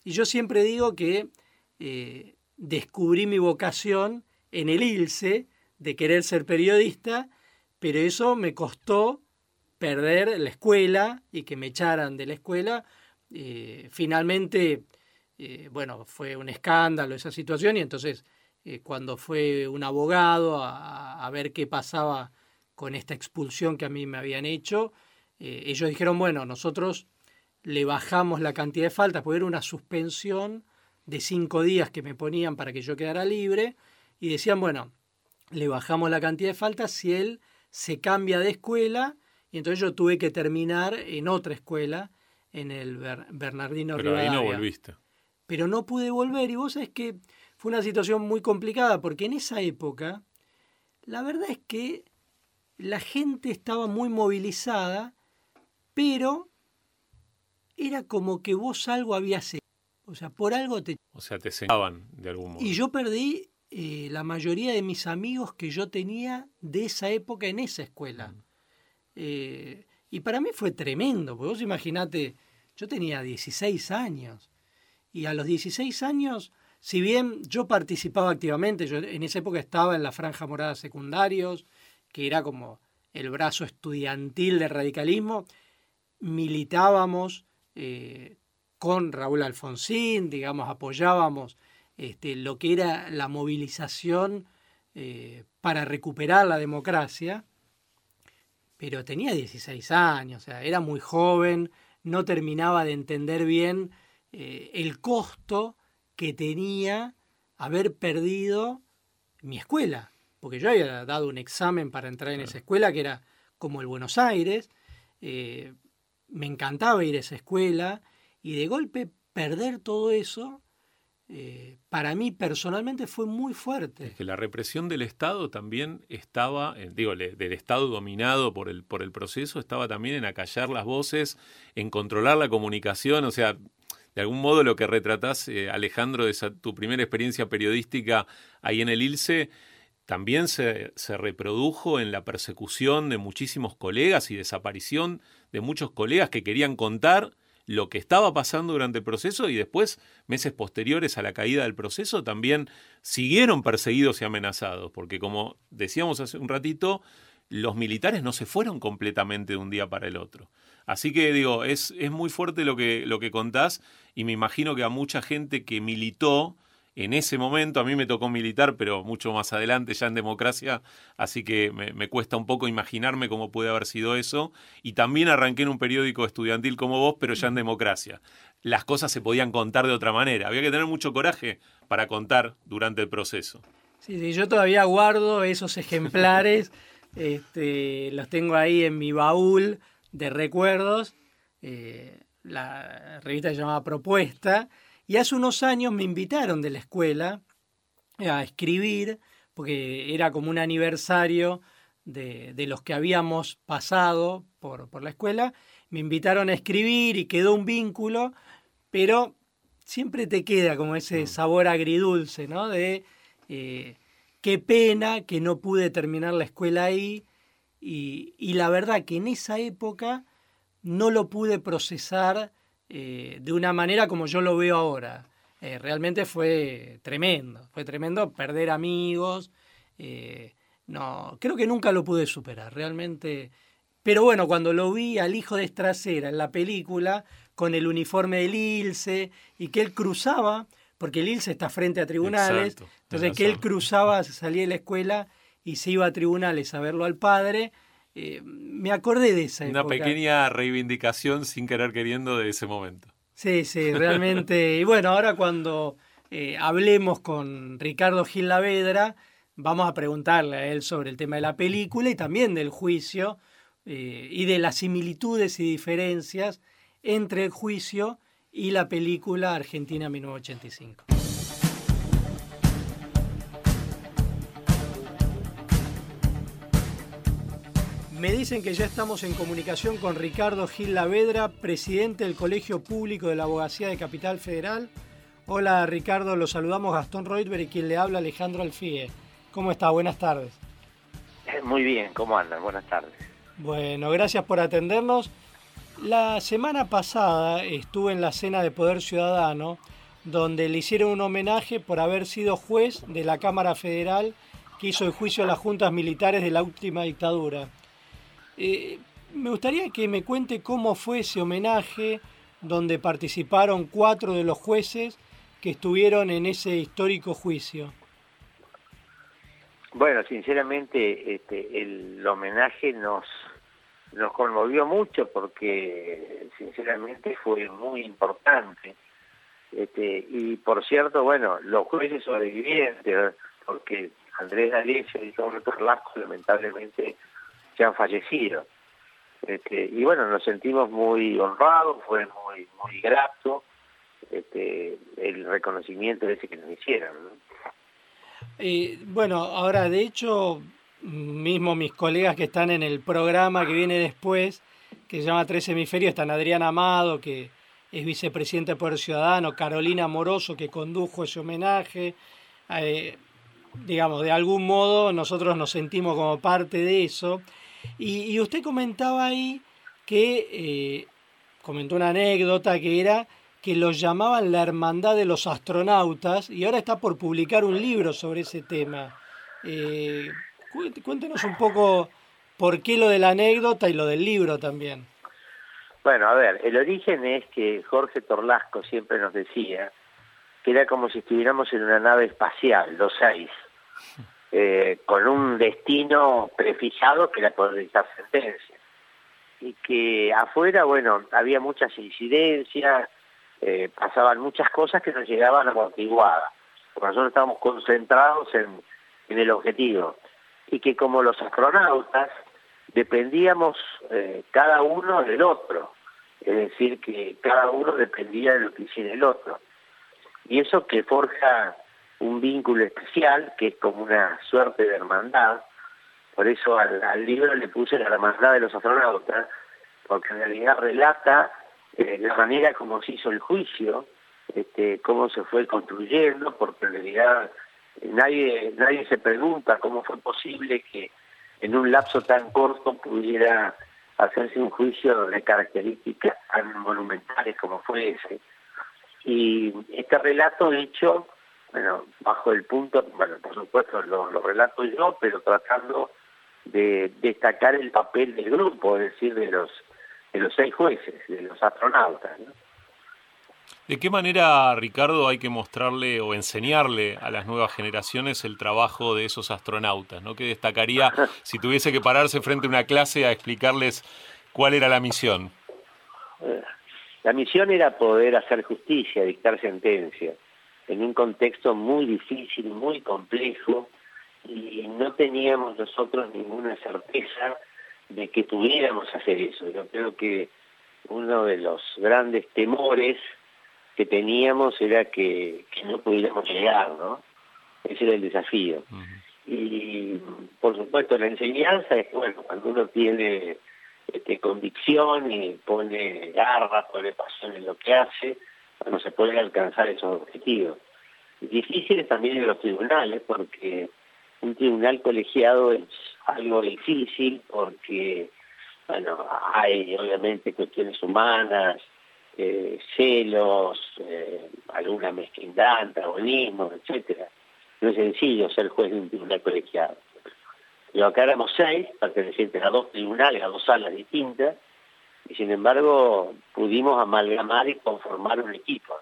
Y yo siempre digo que descubrí mi vocación en el ILSE de querer ser periodista, pero eso me costó perder la escuela y que me echaran de la escuela. Eh, bueno, fue un escándalo esa situación y entonces cuando fue un abogado a, a, ver qué pasaba con esta expulsión que a mí me habían hecho, eh, ellos dijeron, bueno, nosotros le bajamos la cantidad de faltas, porque era una suspensión de cinco días que me ponían para que yo quedara libre, y decían, bueno, le bajamos la cantidad de faltas si él se cambia de escuela, y entonces yo tuve que terminar en otra escuela, en el Bernardino Pero ahí no volviste. Pero no pude volver, y vos sabés que fue una situación muy complicada, porque en esa época, la verdad es que la gente estaba muy movilizada pero era como que vos algo habías hecho. O sea, por algo te... O sea, te señalaban de algún modo. Y yo perdí eh, la mayoría de mis amigos que yo tenía de esa época en esa escuela. Mm. Eh, y para mí fue tremendo, porque vos imaginate, yo tenía 16 años. Y a los 16 años, si bien yo participaba activamente, yo en esa época estaba en la Franja Morada Secundarios, que era como el brazo estudiantil del radicalismo, militábamos eh, con Raúl Alfonsín, digamos, apoyábamos este, lo que era la movilización eh, para recuperar la democracia, pero tenía 16 años, o sea, era muy joven, no terminaba de entender bien eh, el costo que tenía haber perdido mi escuela, porque yo había dado un examen para entrar en esa escuela que era como el Buenos Aires, me encantaba ir a esa escuela y de golpe perder todo eso, eh, para mí personalmente fue muy fuerte. Es que la represión del Estado también estaba, eh, digo, del Estado dominado por el, por el proceso, estaba también en acallar las voces, en controlar la comunicación, o sea, de algún modo lo que retratás, eh, Alejandro, de tu primera experiencia periodística ahí en el ILSE, también se, se, reprodujo en la persecución de muchísimos colegas y desaparición de muchos colegas que querían contar lo que estaba pasando durante el proceso y después, meses posteriores a la caída del proceso, también siguieron perseguidos y amenazados, porque como decíamos hace un ratito, los militares no se fueron completamente de un día para el otro. Así que digo, es, es muy fuerte lo que, lo que contás y me imagino que a mucha gente que militó en ese momento, a mí me tocó militar, pero mucho más adelante ya en democracia, así que me, cuesta un poco imaginarme cómo puede haber sido eso. Y también arranqué en un periódico estudiantil como vos, pero ya en democracia. Las cosas se podían contar de otra manera, había que tener mucho coraje para contar durante el proceso. Sí, sí, yo todavía guardo esos ejemplares, este, los tengo ahí en mi baúl de recuerdos. Eh, la revista se llamaba Propuesta, y hace unos años me invitaron de la escuela a escribir, porque era como un aniversario de, de los que habíamos pasado por, por la escuela, me invitaron a escribir y quedó un vínculo, pero siempre te queda como ese mm. sabor agridulce, ¿no? De eh, qué pena que no pude terminar la escuela ahí. Y, la verdad que en esa época no lo pude procesar eh, de una manera como yo lo veo ahora. Eh, realmente fue tremendo, fue tremendo perder amigos. no, creo que nunca lo pude superar, realmente. Pero bueno, cuando lo vi al hijo de Estracera en la película, con el uniforme del ILSE, y que él cruzaba, porque el ILSE está frente a tribunales, entonces que él cruzaba, salía de la escuela y se iba a tribunales a verlo al padre. Eh, me acordé de esa Una pequeña reivindicación sin querer queriendo de ese momento. Sí, sí, realmente. y bueno, ahora cuando eh, hablemos con Ricardo Gil Lavedra, vamos a preguntarle a él sobre el tema de la película y también del juicio eh, y de las similitudes y diferencias entre el juicio y la película Argentina 1985. Me dicen que ya estamos en comunicación con Ricardo Gil Lavedra, presidente del Colegio Público de la Abogacía de Capital Federal. Hola Ricardo, lo saludamos Gastón Reutberg y quien le habla Alejandro Alfie. ¿Cómo está? Buenas tardes. Eh, muy bien, ¿cómo andan? Buenas tardes. Bueno, gracias por atendernos. La semana pasada estuve en la cena de Poder Ciudadano, donde le hicieron un homenaje por haber sido juez de la Cámara Federal que hizo el juicio a las juntas militares de la última dictadura. Eh, me gustaría que me cuente cómo fue ese homenaje, donde participaron cuatro de los jueces que estuvieron en ese histórico juicio. Bueno, sinceramente, este, el homenaje nos nos conmovió mucho porque sinceramente fue muy importante. Este, y por cierto, bueno, los jueces sobrevivientes, porque Andrés D'Alessio y Roberto Lasco lamentablemente se han fallecido. Este, y bueno, nos sentimos muy honrados, fue muy muy grato este, el reconocimiento ese que nos hicieron. Bueno, ahora de hecho mismo mis colegas que están en el programa que viene después, que se llama Tres Hemisferios, están Adrián Amado, que es vicepresidente por Ciudadano, Carolina Moroso, que condujo ese homenaje. Eh, digamos, de algún modo nosotros nos sentimos como parte de eso. Y, usted comentaba ahí que, eh, comentó una anécdota que era que los llamaban la hermandad de los astronautas y ahora está por publicar un libro sobre ese tema. Eh, Cuéntenos un poco por qué lo de la anécdota y lo del libro también. Bueno, a ver, el origen es que Jorge Torlasco siempre nos decía que era como si estuviéramos en una nave espacial, los seis, eh, con un destino prefijado que era poder dictar sentencia. Y que afuera, bueno, había muchas incidencias, eh, pasaban muchas cosas que nos llegaban amortiguadas. Nosotros estábamos concentrados en, en el objetivo y que como los astronautas dependíamos eh, cada uno del otro, es decir, que cada uno dependía de lo que hiciera el otro. Y eso que forja un vínculo especial, que es como una suerte de hermandad, por eso al, libro le puse la hermandad de los astronautas, porque en realidad relata eh, la manera como se hizo el juicio, este, cómo se fue construyendo, porque en realidad nadie, nadie se pregunta cómo fue posible que en un lapso tan corto pudiera hacerse un juicio de características tan monumentales como fue ese. Y este relato hecho, bueno, bajo el punto, bueno, por supuesto lo, lo relato yo, pero tratando de destacar el papel del grupo, es decir, de los de los seis jueces, de los astronautas. ¿no? ¿De qué manera, Ricardo, hay que mostrarle o enseñarle a las nuevas generaciones el trabajo de esos astronautas? ¿no? ¿Qué destacaría si tuviese que pararse frente a una clase a explicarles cuál era la misión? La misión era poder hacer justicia, dictar sentencia, en un contexto muy difícil, muy complejo, no teníamos nosotros ninguna certeza de que pudiéramos hacer eso. Yo creo que uno de los grandes temores que teníamos era que, no pudiéramos llegar, ¿no? Ese era el desafío. Y por supuesto la enseñanza es, bueno, cuando uno tiene este, convicción y pone garra, pone pasión en lo que hace, cuando se puede alcanzar esos objetivos. Difíciles también en los tribunales, porque un tribunal colegiado es algo difícil, porque bueno, hay obviamente cuestiones humanas, eh, celos, eh, alguna mezquindad, antagonismo, etcétera. No es sencillo ser juez de un tribunal colegiado. Yo acá éramos seis, pertenecientes a dos tribunales, a dos salas distintas, y sin embargo pudimos amalgamar y conformar un equipo.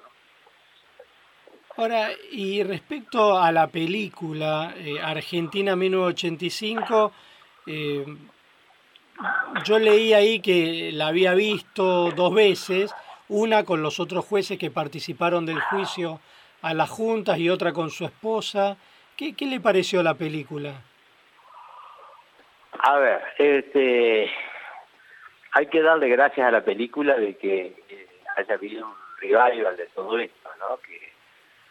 Ahora, y respecto a la película eh, Argentina 1985, eh, yo leí ahí que la había visto dos veces, una con los otros jueces que participaron del juicio a las juntas y otra con su esposa. ¿Qué, qué le pareció la película? A ver, este, hay que darle gracias a la película de que eh, haya habido un revival de todo esto, ¿no? Que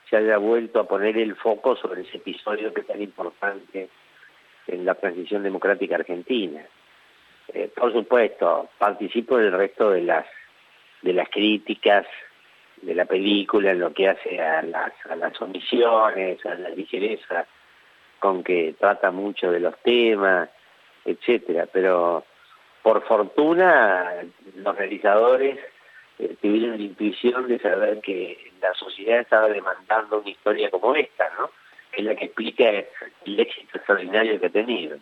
se haya vuelto a poner el foco sobre ese episodio que es tan importante en la transición democrática argentina. Eh, por supuesto, participo del resto de las de las críticas de la película en lo que hace a las, a las omisiones, a la ligereza con que trata mucho de los temas, etcétera. Pero por fortuna los realizadores eh, tuvieron la intuición de saber que la sociedad estaba demandando una historia como esta, ¿no? Que es la que explica el éxito extraordinario que ha tenido.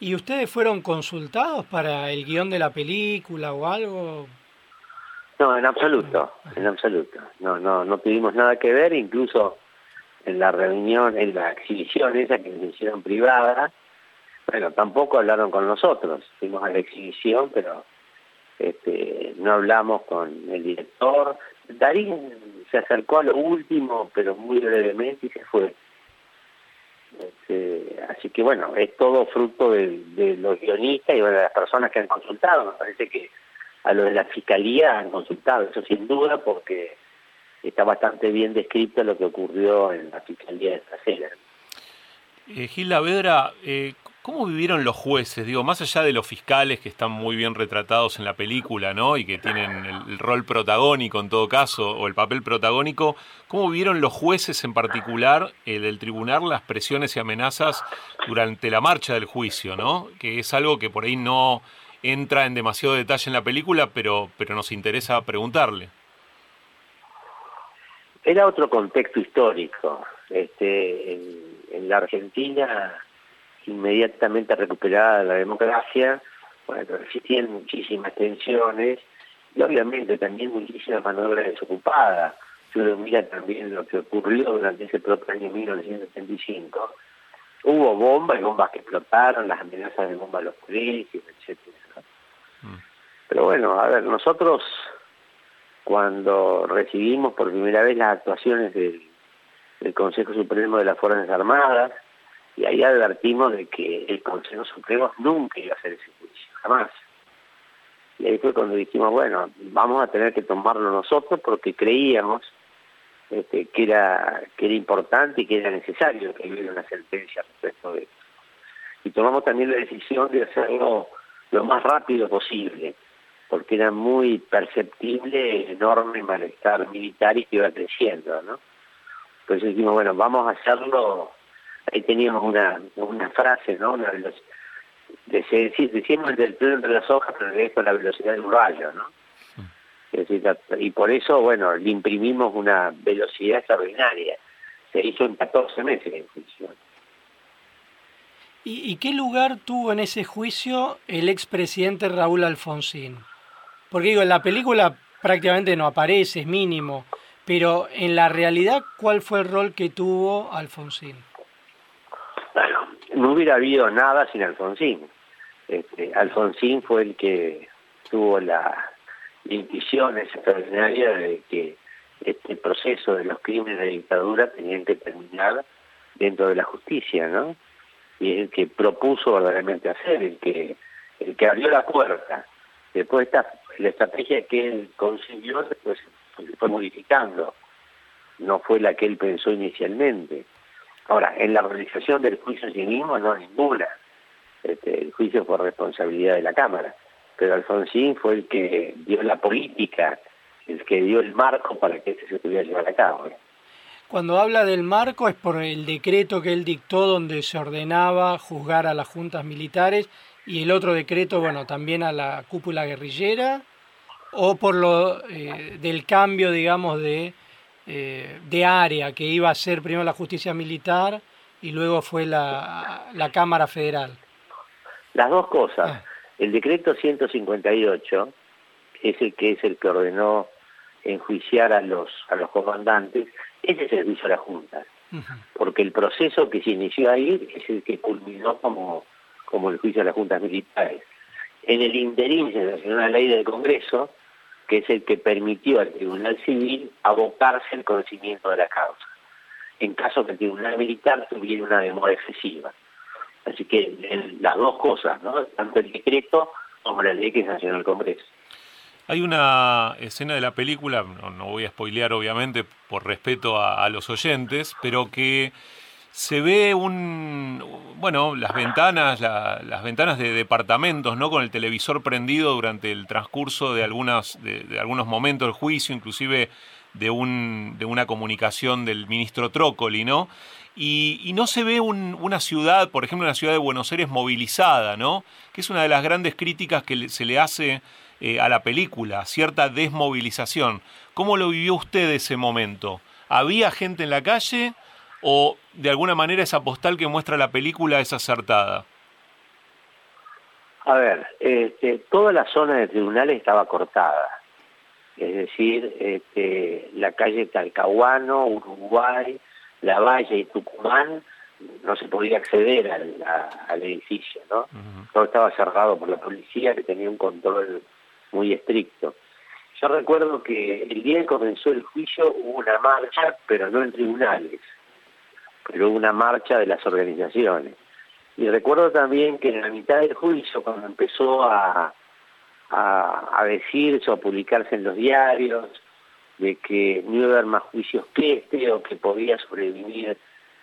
¿Y ustedes fueron consultados para el guion de la película o algo? No, en absoluto, en absoluto. No, no, no tuvimos nada que ver, incluso en la reunión, en la exhibición esa que nos hicieron privada, bueno, tampoco hablaron con nosotros. Fuimos a la exhibición, pero este, no hablamos con el director. Darín se acercó a lo último, pero muy brevemente y se fue. Este, así que bueno, es todo fruto de, los guionistas y de las personas que han consultado. Me parece que a lo de la fiscalía han consultado, eso sin duda, porque está bastante bien descrito lo que ocurrió en la fiscalía de trasera. Eh, Gil Lavedra, eh, ¿Cómo vivieron los jueces? Digo, más allá de los fiscales que están muy bien retratados en la película, ¿no? Y que tienen el, rol protagónico en todo caso, o el papel protagónico, ¿cómo vivieron los jueces en particular el del tribunal las presiones y amenazas durante la marcha del juicio, ¿no? Que es algo que por ahí no entra en demasiado detalle en la película, pero, pero nos interesa preguntarle. Era otro contexto histórico. Este, en la Argentina inmediatamente recuperada la democracia, bueno, existían muchísimas tensiones y obviamente también muchísimas maniobras desocupadas. Si uno mira también lo que ocurrió durante ese propio año 1975, hubo bombas y bombas que explotaron, las amenazas de bombas a los colegios, etcétera. Mm. Pero bueno, a ver, nosotros cuando recibimos por primera vez las actuaciones del, del Consejo Supremo de las Fuerzas Armadas, y ahí advertimos de que el Consejo Supremo nunca iba a hacer ese juicio, jamás. Y ahí fue cuando dijimos, bueno, vamos a tener que tomarlo nosotros porque creíamos este, que era que era importante y que era necesario que hubiera una sentencia respecto de esto. Y tomamos también la decisión de hacerlo lo más rápido posible, porque era muy perceptible el enorme malestar militar y que iba creciendo, ¿no? Entonces dijimos, bueno, vamos a hacerlo ahí teníamos una, una frase, ¿no? Una de decimos entre el pleno entre las hojas, pero es con la velocidad del rayo, ¿no? y por eso, bueno, le imprimimos una velocidad extraordinaria. Se hizo en 14 meses el juicio. ¿Y, ¿Y qué lugar tuvo en ese juicio el expresidente Raúl Alfonsín? Porque digo, en la película prácticamente no aparece, es mínimo, pero en la realidad, ¿cuál fue el rol que tuvo Alfonsín? No hubiera habido nada sin Alfonsín. Este, Alfonsín fue el que tuvo la intuición extraordinaria de que este proceso de los crímenes de dictadura tenían que terminar dentro de la justicia, ¿no? y el que propuso verdaderamente hacer, el que, el que abrió la puerta. Después esta, la estrategia que él consiguió después se fue modificando, no fue la que él pensó inicialmente. Ahora, en la realización del juicio en sí mismo no ninguna. Este, el juicio fue responsabilidad de la Cámara, pero Alfonsín fue el que dio la política, el que dio el marco para que se pudiera llevar a cabo. ¿eh? Cuando habla del marco es por el decreto que él dictó donde se ordenaba juzgar a las juntas militares y el otro decreto, bueno, también a la cúpula guerrillera o por lo eh, del cambio, digamos, de, eh, de área que iba a ser primero la justicia militar y luego fue la, la Cámara Federal. Las dos cosas. Ah. El decreto 158 es el que es el que ordenó enjuiciar a los a los comandantes ese servicio a la Junta, porque el proceso que se inició ahí es el que culminó como, como el juicio a las juntas militares. En el interín se sancionó una ley del Congreso, que es el que permitió al Tribunal Civil abocarse al conocimiento de la causa, en caso que el Tribunal Militar tuviera una demora excesiva. Así que las dos cosas, ¿no? tanto el decreto como la ley que sancionó el Congreso. Hay una escena de la película, no, voy a spoilear obviamente por respeto a, los oyentes, pero que se ve un, bueno, las ventanas, las ventanas de departamentos, ¿no? Con el televisor prendido durante el transcurso de, algunas, de, algunos momentos del juicio, inclusive de, un, de una comunicación del ministro Trócoli, ¿no? Y, no se ve una ciudad, por ejemplo, una ciudad de Buenos Aires movilizada, ¿no? Que es una de las grandes críticas que se le hace eh, a la película, cierta desmovilización. ¿Cómo lo vivió usted ese momento? ¿Había gente en la calle o de alguna manera esa postal que muestra la película es acertada? A ver, este, toda la zona de tribunales estaba cortada. Es decir, este, la calle Talcahuano, Uruguay, La Valle y Tucumán no se podía acceder al, edificio, ¿no? Todo estaba cerrado por la policía que tenía un control muy estricto. Yo recuerdo que el día que comenzó el juicio hubo una marcha, pero no en tribunales, pero hubo una marcha de las organizaciones. Y recuerdo también que en la mitad del juicio, cuando empezó a, a, decirse o a publicarse en los diarios de que no iba a haber más juicios que este o que podía sobrevivir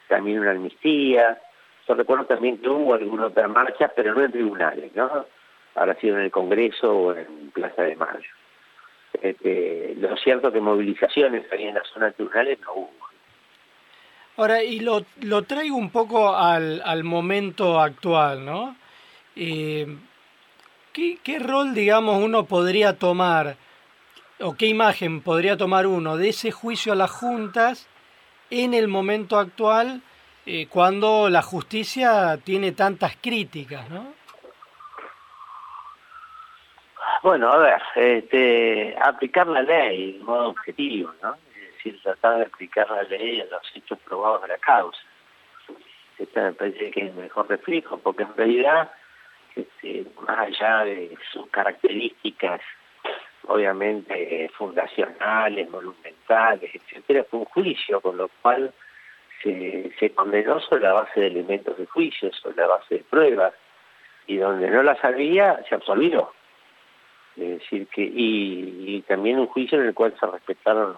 también una amnistía, yo recuerdo también que hubo alguna otra marcha, pero no en tribunales, ¿no? habrá sido en el Congreso o en Plaza de Mayo. Este, lo cierto que movilizaciones ahí en la zona tribunales no hubo. Ahora, y lo, lo traigo un poco al, al momento actual, ¿no? Eh, ¿qué, ¿Qué rol, digamos, uno podría tomar, o qué imagen podría tomar uno de ese juicio a las juntas en el momento actual, eh, cuando la justicia tiene tantas críticas, ¿no? Bueno, a ver, este, aplicar la ley de modo objetivo, ¿no? Decir, tratar de aplicar la ley a los hechos probados de la causa. Este me parece que es el mejor reflejo, porque en realidad, este, más allá de sus características, obviamente fundacionales, monumentales, etcétera, fue un juicio, con lo cual se, se condenó sobre la base de elementos de juicio, sobre la base de pruebas, y donde no las había, se absolvió. Es decir, que y, también un juicio en el cual se respetaron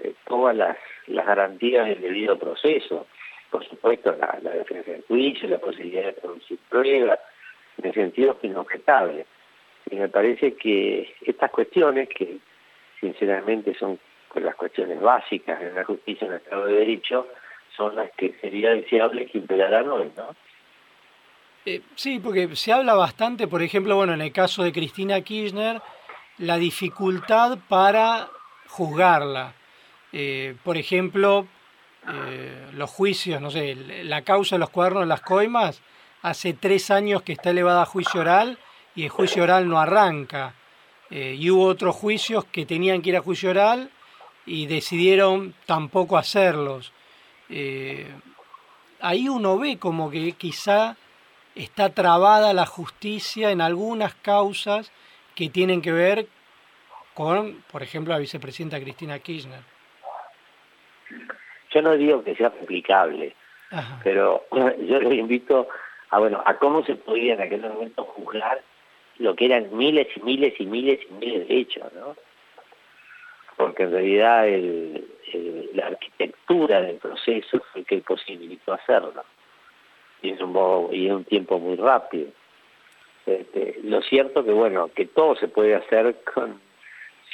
eh, todas las, garantías del debido proceso. Por supuesto, la, defensa del juicio, la posibilidad de producir pruebas, en el sentido que inobjetable. Y me parece que estas cuestiones, que sinceramente son las cuestiones básicas en la justicia en el Estado de Derecho, son las que sería deseable que imperaran hoy, ¿no? Eh, sí, porque se habla bastante, por ejemplo, bueno, en el caso de Cristina Kirchner, la dificultad para juzgarla. Eh, por ejemplo, eh, los juicios, no sé, la causa de los cuadernos de las coimas, hace tres años que está elevada a juicio oral y el juicio oral no arranca. y hubo otros juicios que tenían que ir a juicio oral y decidieron tampoco hacerlos. ahí uno ve como que quizá está trabada la justicia en algunas causas que tienen que ver con, por ejemplo, la vicepresidenta Cristina Kirchner. Yo no digo que sea aplicable, Pero yo los invito a, bueno, a cómo se podía en aquel momento juzgar lo que eran miles y miles y miles y miles de hechos, ¿no? Porque en realidad el, la arquitectura del proceso fue el que posibilitó hacerlo. Y es un, y un tiempo muy rápido. Este, lo cierto que, bueno, que todo se puede hacer con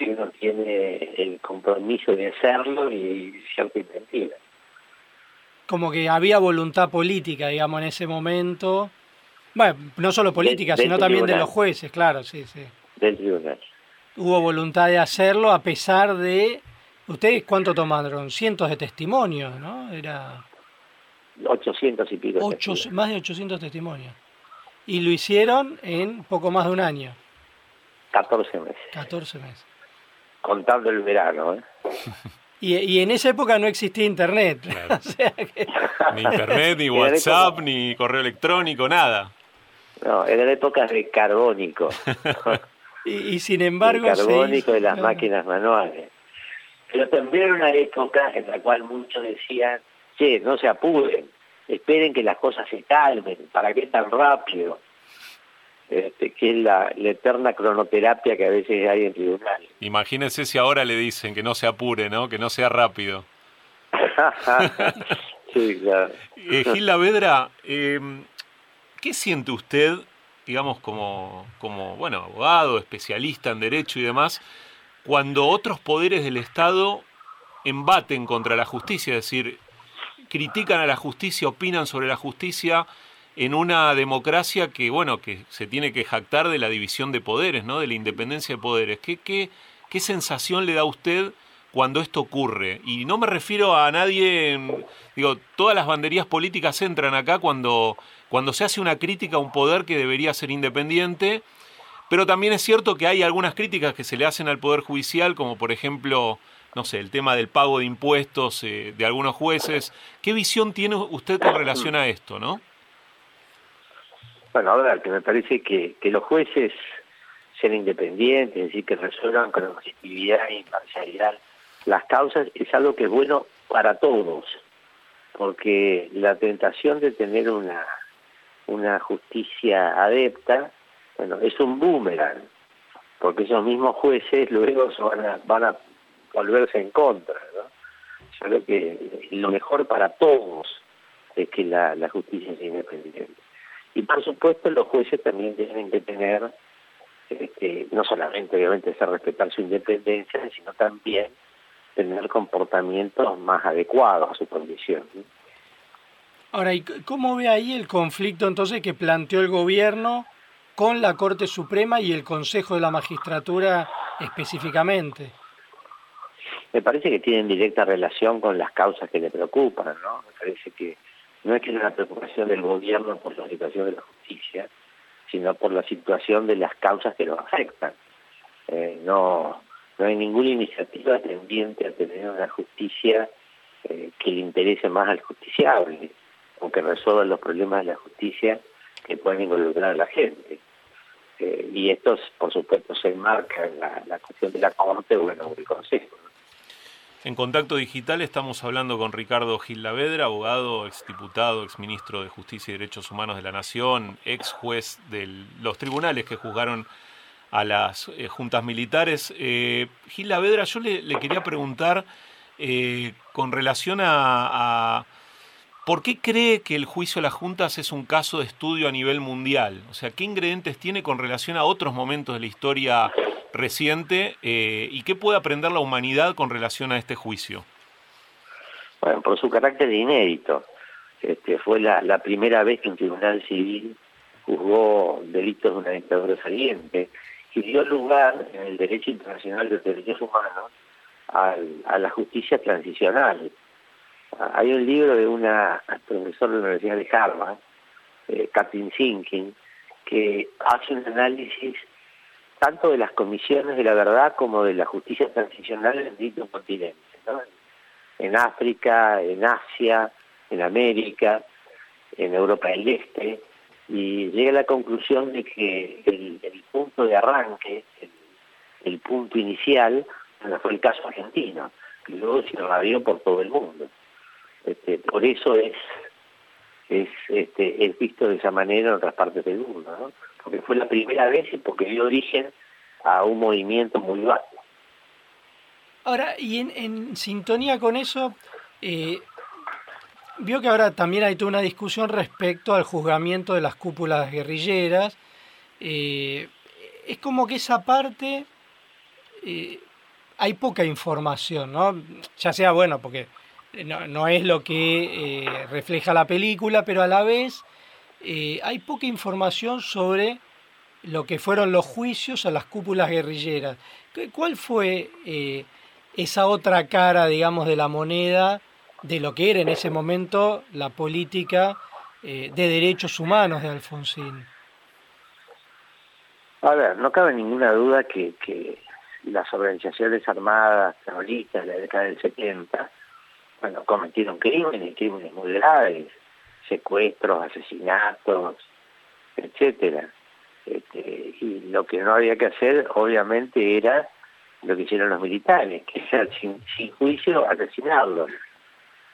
si uno tiene el compromiso de hacerlo y cierta inventiva. Como que había voluntad política, digamos, en ese momento. Bueno, no solo política, sino también de los jueces, claro, sí, sí. Del tribunal. Hubo voluntad de hacerlo a pesar de... ¿Ustedes cuánto tomaron? Cientos de testimonios, ¿no? Era... 800 y pico. Ocho, más de 800 testimonios. Y lo hicieron en poco más de un año. 14 meses. 14 meses contando el verano. ¿eh? Y, y, en esa época no existía internet. Ni internet, ni WhatsApp, ni correo electrónico, nada. No, eran épocas de carbónico. y, sin embargo... El carbónico de las máquinas manuales. Pero también era una época en la cual muchos decían, che, no se apuren, esperen que las cosas se calmen, ¿para qué tan rápido? Este, que es la, eterna cronoterapia que a veces hay en tribunales. Imagínese si ahora le dicen que no se apure, ¿no? Que no sea rápido. sí, claro. Eh, Gil Lavedra, em, ¿qué siente usted, digamos, como, como, bueno, abogado, especialista en derecho y demás, cuando otros poderes del Estado embaten contra la justicia, es decir, critican a la justicia, opinan sobre la justicia, en una democracia que, bueno, que se tiene que jactar de la división de poderes, ¿no? De la independencia de poderes. ¿Qué, qué, qué sensación le da a usted cuando esto ocurre? Y no me refiero a nadie, digo, todas las banderías políticas entran acá cuando, cuando se hace una crítica a un poder que debería ser independiente, pero también es cierto que hay algunas críticas que se le hacen al Poder Judicial, como por ejemplo, no sé, el tema del pago de impuestos eh, de algunos jueces. ¿Qué visión tiene usted con relación a esto, no? Bueno, a ver, que me parece que, que los jueces sean independientes, es decir, que resuelvan con objetividad e imparcialidad las causas, es algo que es bueno para todos, porque la tentación de tener una, una justicia adepta, bueno, es un boomerang, porque esos mismos jueces luego van a, van a volverse en contra, ¿no? Yo creo que lo mejor para todos es que la, la justicia sea independiente. Y por supuesto los jueces también tienen que tener, este, no solamente obviamente hacer respetar su independencia, sino también tener comportamientos más adecuados a su condición. Ahora, ¿y cómo ve ahí el conflicto entonces que planteó el gobierno con la Corte Suprema y el Consejo de la Magistratura específicamente? Me parece que tienen directa relación con las causas que le preocupan, ¿no? Me parece que no es que haya una preocupación del gobierno por la situación de la justicia, sino por la situación de las causas que lo afectan. Eh, no, no hay ninguna iniciativa tendiente a tener una justicia eh, que le interese más al justiciable o que resuelva los problemas de la justicia que pueden involucrar a la gente. Eh, y estos, por supuesto, se enmarca en la, cuestión de la Corte o bueno, el Consejo. En Contacto Digital estamos hablando con Ricardo Gil Lavedra, abogado, exdiputado, exministro de Justicia y Derechos Humanos de la Nación, ex juez de los tribunales que juzgaron a las eh, juntas militares. Eh, Gil Lavedra, yo le, quería preguntar eh, con relación a ¿Por qué cree que el juicio de las juntas es un caso de estudio a nivel mundial? O sea, ¿qué ingredientes tiene con relación a otros momentos de la historia reciente eh, y qué puede aprender la humanidad con relación a este juicio? Bueno, por su carácter inédito. Este, fue la, primera vez que un tribunal civil juzgó delitos de una dictadura saliente y dio lugar en el derecho internacional de derechos humanos a la justicia transicional hay un libro de una profesora de la Universidad de Harvard, eh, Katrin Sinking, que hace un análisis tanto de las comisiones de la verdad como de la justicia transicional en distintos continentes, ¿no? en África, en Asia, en América, en Europa del Este, y llega a la conclusión de que el, punto de arranque, el, punto inicial, fue el caso argentino, que luego se lo por todo el mundo. Este, por eso es es, este, es visto de esa manera en otras partes del mundo, ¿no? porque fue la primera vez y porque dio origen a un movimiento muy vasto. Ahora, y en, sintonía con eso, eh, vio que ahora también hay toda una discusión respecto al juzgamiento de las cúpulas guerrilleras. Eh, es como que esa parte eh, hay poca información, ¿no? Ya sea bueno, porque no, es lo que refleja la película, pero a la vez hay poca información sobre lo que fueron los juicios a las cúpulas guerrilleras. ¿Cuál fue esa otra cara, digamos, de la moneda de lo que era en ese momento la política eh, de derechos humanos de Alfonsín. A ver, no cabe ninguna duda que, que las organizaciones armadas terroristas de la década del 70, bueno, cometieron crímenes, crímenes muy graves, secuestros, asesinatos, etcétera. Este, y lo que no había que hacer, obviamente, era lo que hicieron los militares, que era sin, sin juicio asesinarlos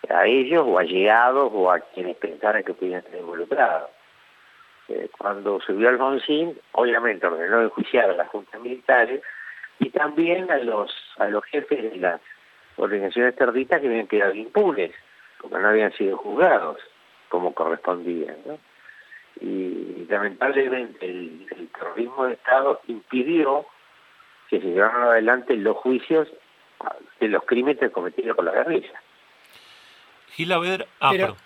a ellos o a llegados o a quienes pensaran que pudieran estar involucrados. Eh, cuando subió Alfonsín, obviamente ordenó enjuiciar a las juntas militares y también a los a los jefes de las organizaciones terroristas que habían quedado impunes, porque no habían sido juzgados como correspondía. ¿no? Y lamentablemente el, el terrorismo de Estado impidió que se llevaran adelante los juicios de los crímenes cometidos por la guerrilla. Gila ah, pero,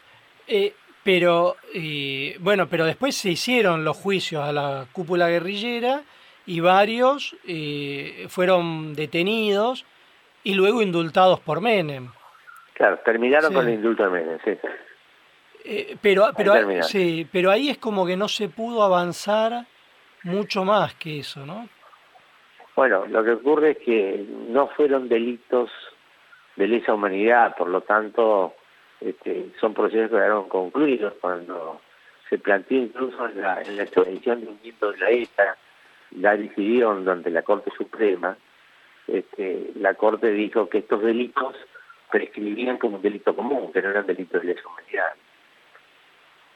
eh, pero eh, bueno, pero después se hicieron los juicios a la cúpula guerrillera y varios eh, fueron detenidos y luego indultados por Menem. Claro, terminaron con el indulto de Menem, sí. pero, pero, sí, pero ahí es como que no se pudo avanzar mucho más que eso, ¿no? Bueno, lo que ocurre es que no fueron delitos de lesa humanidad, por lo tanto este, son procesos que quedaron concluidos cuando se planteó incluso en la, en la extradición de un miembro de la ETA, la decidieron durante la Corte Suprema, este, la Corte dijo que estos delitos prescribían como un delito común, que no eran delitos de lesa humanidad.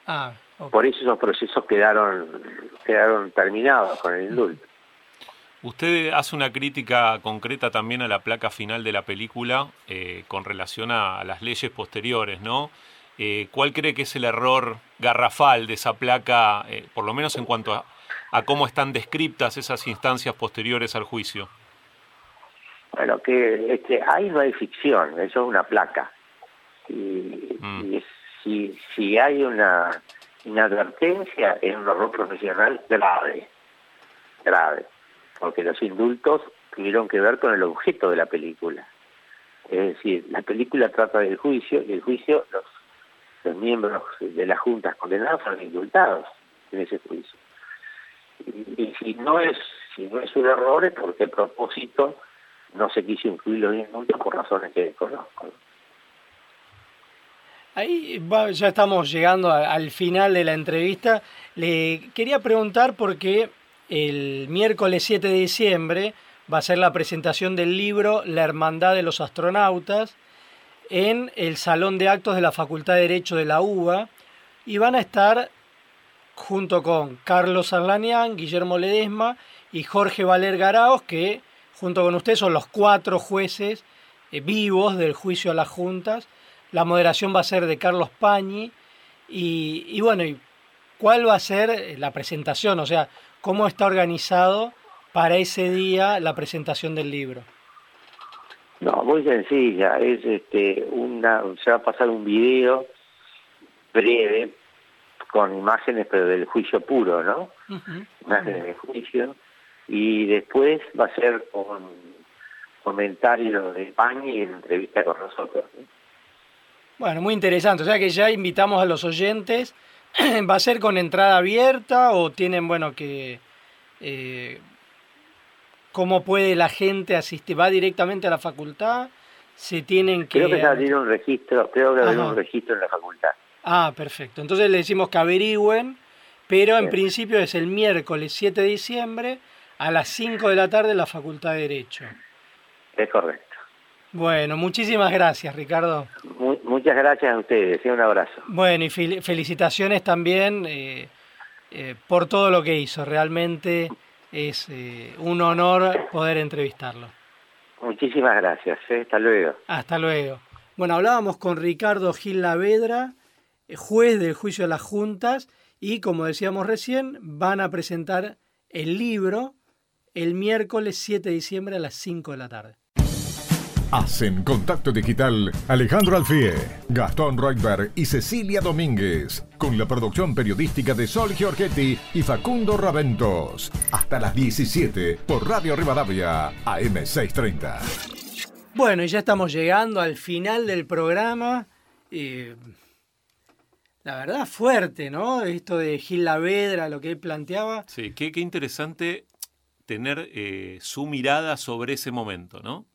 Ah, Por eso esos procesos quedaron, quedaron terminados con el indulto. Usted hace una crítica concreta también a la placa final de la película eh, con relación a, las leyes posteriores, ¿no? Eh, ¿Cuál cree que es el error garrafal de esa placa, eh, por lo menos en cuanto a, cómo están descriptas esas instancias posteriores al juicio? Bueno, que este, ahí no hay ficción, eso es una placa. Y, mm. si, si hay una advertencia, es un error profesional grave, grave porque los indultos tuvieron que ver con el objeto de la película. Es decir, la película trata del juicio y el juicio, los, los miembros de las juntas condenados fueron indultados en ese juicio. Y, si no es si no es un error es porque a propósito no se quiso incluir los indultos por razones que desconozco. Ahí ya estamos llegando al final de la entrevista. Le quería preguntar por qué el miércoles 7 de diciembre va a ser la presentación del libro La Hermandad de los Astronautas en el Salón de Actos de la Facultad de Derecho de la UBA y van a estar junto con Carlos Arlanián, Guillermo Ledesma y Jorge Valer Garaos, que junto con usted son los cuatro jueces eh, vivos del juicio a las juntas. La moderación va a ser de Carlos Pañi y, y bueno, ¿cuál va a ser la presentación? O sea, cómo está organizado para ese día la presentación del libro. No, muy sencilla, es este una se va a pasar un video breve con imágenes pero del juicio puro, ¿no? Imágenes del juicio y después va a ser con comentarios de España y entrevista con nosotros. Bueno, muy interesante, o sea que ya invitamos a los oyentes ¿Va a ser con entrada abierta o tienen, bueno, que... Eh, ¿Cómo puede la gente asistir? ¿Va directamente a la facultad? ¿Se tienen que...? Creo que abrir un registro, creo que abrir un registro en la facultad. Ah, perfecto. Entonces le decimos que averigüen, pero en principio es el miércoles 7 de diciembre a las 5 de la tarde en la Facultad de Derecho. Es correcto. Bueno, muchísimas gracias, Ricardo. Muy, Muchas gracias a ustedes, y un abrazo. Bueno, y felicitaciones también eh, eh, por todo lo que hizo. Realmente es eh, un honor poder entrevistarlo. Muchísimas gracias, hasta luego. Hasta luego. Bueno, hablábamos con Ricardo Gil Lavedra, juez del juicio de las juntas, y como decíamos recién, van a presentar el libro el miércoles 7 de diciembre a las 5 de la tarde. Hacen contacto digital Alejandro Alfie, Gastón Reutberg y Cecilia Domínguez, con la producción periodística de Sol Giorgetti y Facundo Raventos. Hasta las 17 por Radio Rivadavia, AM630. Bueno, y ya estamos llegando al final del programa. la verdad, fuerte, ¿no? Esto de Gil Lavedra, lo que él planteaba. Sí, qué, qué interesante tener eh, su mirada sobre ese momento, ¿no?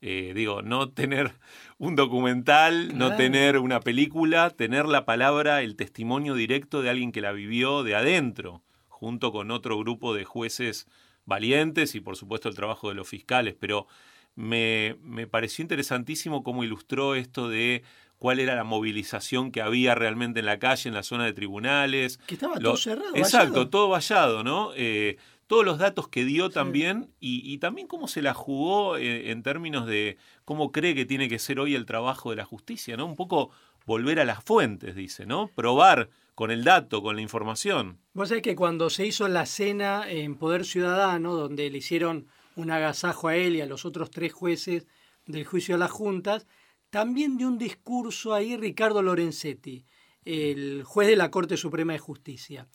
Eh, digo, no tener un documental, no tener una película, tener la palabra, el testimonio directo de alguien que la vivió de adentro, junto con otro grupo de jueces valientes y por supuesto el trabajo de los fiscales. Pero me, me pareció interesantísimo cómo ilustró esto de cuál era la movilización que había realmente en la calle, en la zona de tribunales. Que estaba todo cerrado. Exacto, todo vallado, ¿no? Eh, todos los datos que dio también y, también cómo se la jugó eh, en, términos de cómo cree que tiene que ser hoy el trabajo de la justicia, ¿no? Un poco volver a las fuentes, dice, ¿no? Probar con el dato, con la información. Vos sabés que cuando se hizo la cena en Poder Ciudadano, donde le hicieron un agasajo a él y a los otros tres jueces del juicio de las juntas, también dio un discurso ahí Ricardo Lorenzetti, el juez de la Corte Suprema de Justicia.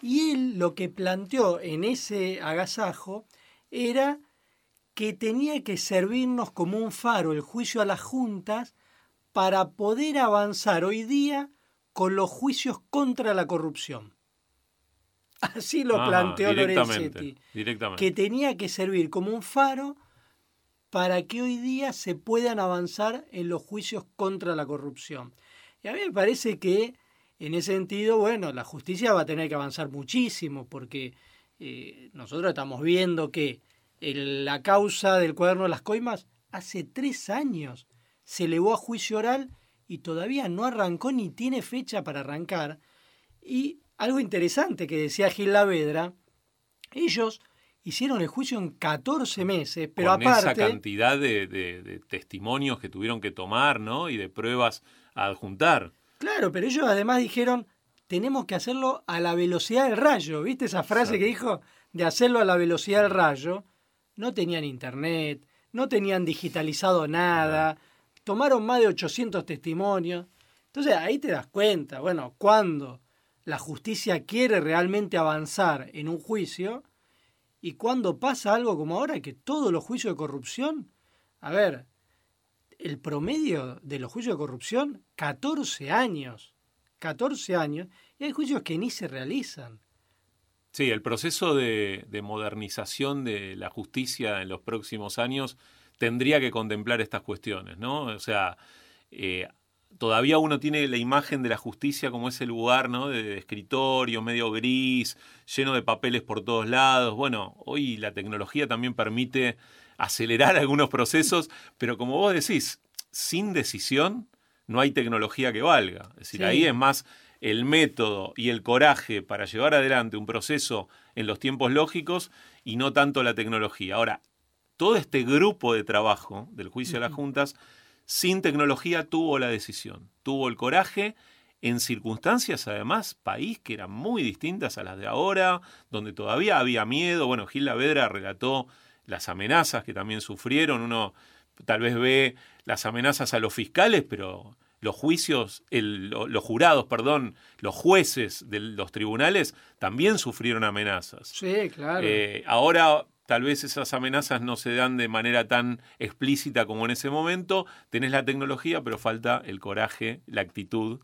Y él lo que planteó en ese agasajo era que tenía que servirnos como un faro el juicio a las juntas para poder avanzar hoy día con los juicios contra la corrupción. Así lo planteó Lorenzetti. Que tenía que servir como un faro para que hoy día se puedan avanzar en los juicios contra la corrupción. Y a mí me parece que en ese sentido, bueno, la justicia va a tener que avanzar muchísimo porque eh, nosotros estamos viendo que la causa del cuaderno de las coimas hace tres años se elevó a juicio oral y todavía no arrancó ni tiene fecha para arrancar. Y algo interesante que decía Gil Lavedra, ellos hicieron el juicio en 14 meses, pero Con aparte... esa cantidad de, de, testimonios que tuvieron que tomar, ¿no? Y de pruebas a adjuntar. Claro, pero ellos además dijeron, tenemos que hacerlo a la velocidad del rayo. ¿Viste esa frase que dijo de hacerlo a la velocidad del rayo? No tenían internet, no tenían digitalizado nada, tomaron más de 800 testimonios. Entonces ahí te das cuenta, bueno, cuando la justicia quiere realmente avanzar en un juicio y cuando pasa algo como ahora, que todos los juicios de corrupción, a ver, el promedio de los juicios de corrupción, 14 años. 14 años. Y hay juicios que ni se realizan. Sí, el proceso de, modernización de la justicia en los próximos años tendría que contemplar estas cuestiones, ¿no? O sea, eh, todavía uno tiene la imagen de la justicia como ese lugar, ¿no? de, escritorio, medio gris, lleno de papeles por todos lados. Bueno, hoy la tecnología también permite acelerar algunos procesos, pero como vos decís, sin decisión no hay tecnología que valga. Es decir, ahí es más el método y el coraje para llevar adelante un proceso en los tiempos lógicos y no tanto la tecnología. Ahora, todo este grupo de trabajo del juicio de las juntas, sin tecnología tuvo la decisión, tuvo el coraje en circunstancias además, país que eran muy distintas a las de ahora, donde todavía había miedo. Bueno, Gil Lavedra relató las amenazas que también sufrieron. Uno tal vez ve las amenazas a los fiscales, pero los juicios, los jurados, perdón, los jueces de los tribunales también sufrieron amenazas. Sí, claro. Eh, ahora tal vez esas amenazas no se dan de manera tan explícita como en ese momento. Tenés la tecnología, pero falta el coraje, la actitud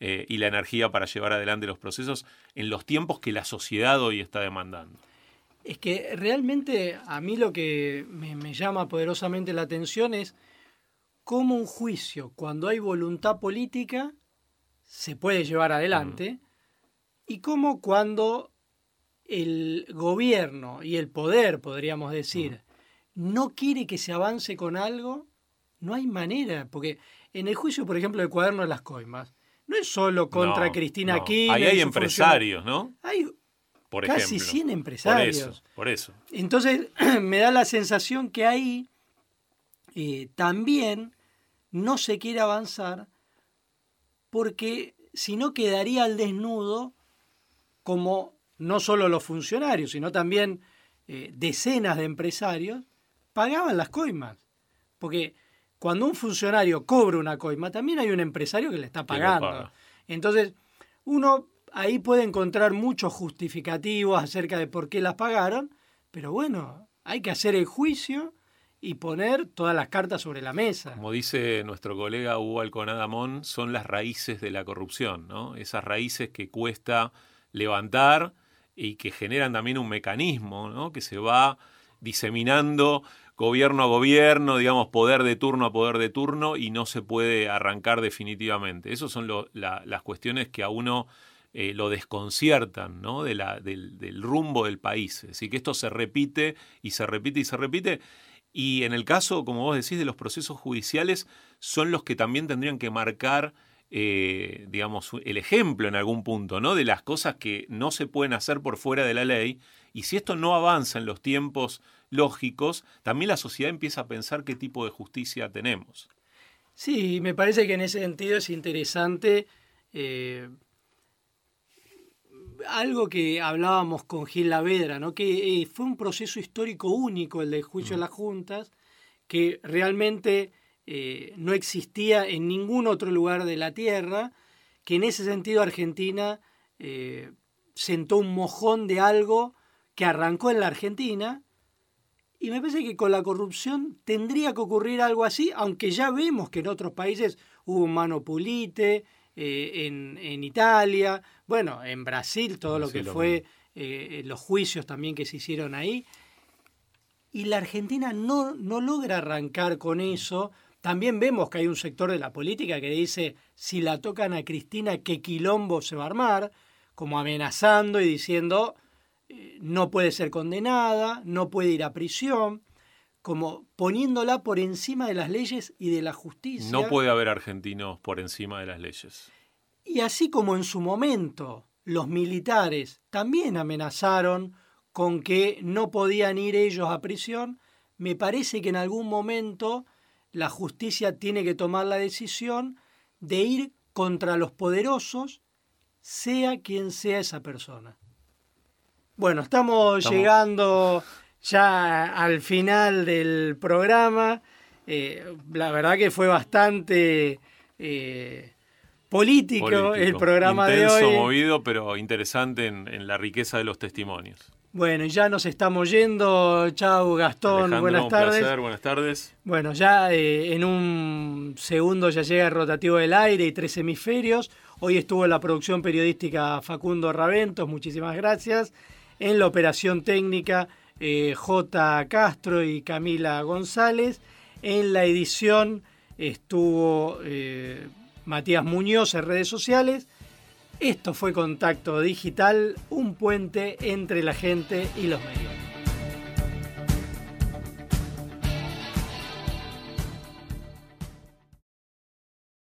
eh, y la energía para llevar adelante los procesos en los tiempos que la sociedad hoy está demandando. Es que realmente a mí lo que me, llama poderosamente la atención es cómo un juicio, cuando hay voluntad política, se puede llevar adelante y cómo cuando el gobierno y el poder, podríamos decir, no quiere que se avance con algo, no hay manera, porque en el juicio, por ejemplo, del cuaderno de las coimas, no es solo contra Cristina no. Ahí hay empresarios, ¿no? Hay por casi 100 empresarios. Por eso, Entonces, me da la sensación que ahí eh, también no se quiere avanzar porque si no quedaría al desnudo como no solo los funcionarios, sino también eh, decenas de empresarios pagaban las coimas. Porque cuando un funcionario cobra una coima, también hay un empresario que le está pagando. Entonces, uno ahí puede encontrar muchos justificativos acerca de por qué las pagaron, pero bueno, hay que hacer el juicio y poner todas las cartas sobre la mesa. Como dice nuestro colega Hugo Alconadamón, son las raíces de la corrupción, ¿no? Esas raíces que cuesta levantar y que generan también un mecanismo, ¿no? Que se va diseminando gobierno a gobierno, digamos, poder de turno a poder de turno y no se puede arrancar definitivamente. Esas son las cuestiones que a uno eh, lo desconciertan ¿no? de la, del, rumbo del país. Así que esto se repite y se repite y se repite. Y en el caso, como vos decís, de los procesos judiciales, son los que también tendrían que marcar eh, digamos, el ejemplo en algún punto, ¿no? De las cosas que no se pueden hacer por fuera de la ley. Y si esto no avanza en los tiempos lógicos, también la sociedad empieza a pensar qué tipo de justicia tenemos. Sí, me parece que en ese sentido es interesante eh, algo que hablábamos con Gil Lavedra, ¿no? que eh, fue un proceso histórico único el del juicio de las juntas, que realmente eh, no existía en ningún otro lugar de la Tierra, que en ese sentido Argentina eh, sentó un mojón de algo que arrancó en la Argentina, y me parece que con la corrupción tendría que ocurrir algo así, aunque ya vemos que en otros países hubo mano pulite, eh, en, Italia, bueno, en Brasil, todo lo que fue los juicios también que se hicieron ahí. Y la Argentina no, no logra arrancar con eso. También vemos que hay un sector de la política que dice, si la tocan a Cristina, qué quilombo se va a armar, como amenazando y diciendo, eh, no puede ser condenada, no puede ir a prisión, como poniéndola por encima de las leyes y de la justicia. No puede haber argentinos por encima de las leyes. Y así como en su momento los militares también amenazaron con que no podían ir ellos a prisión, me parece que en algún momento la justicia tiene que tomar la decisión de ir contra los poderosos, sea quien sea esa persona. Bueno, estamos, llegando ya al final del programa. Eh, la verdad que fue bastante eh, político, el programa de hoy. movido, pero interesante en la riqueza de los testimonios. Bueno, ya nos estamos yendo. Chao, Gastón. buenas tardes. buenas tardes. Bueno, ya eh, en un segundo ya llega el rotativo del aire y tres hemisferios. Hoy estuvo en la producción periodística Facundo Raventos, muchísimas gracias. En la operación técnica eh, J. Castro y Camila González. En la edición estuvo eh, Matías Muñoz en redes sociales. Esto fue Contacto Digital, un puente entre la gente y los medios.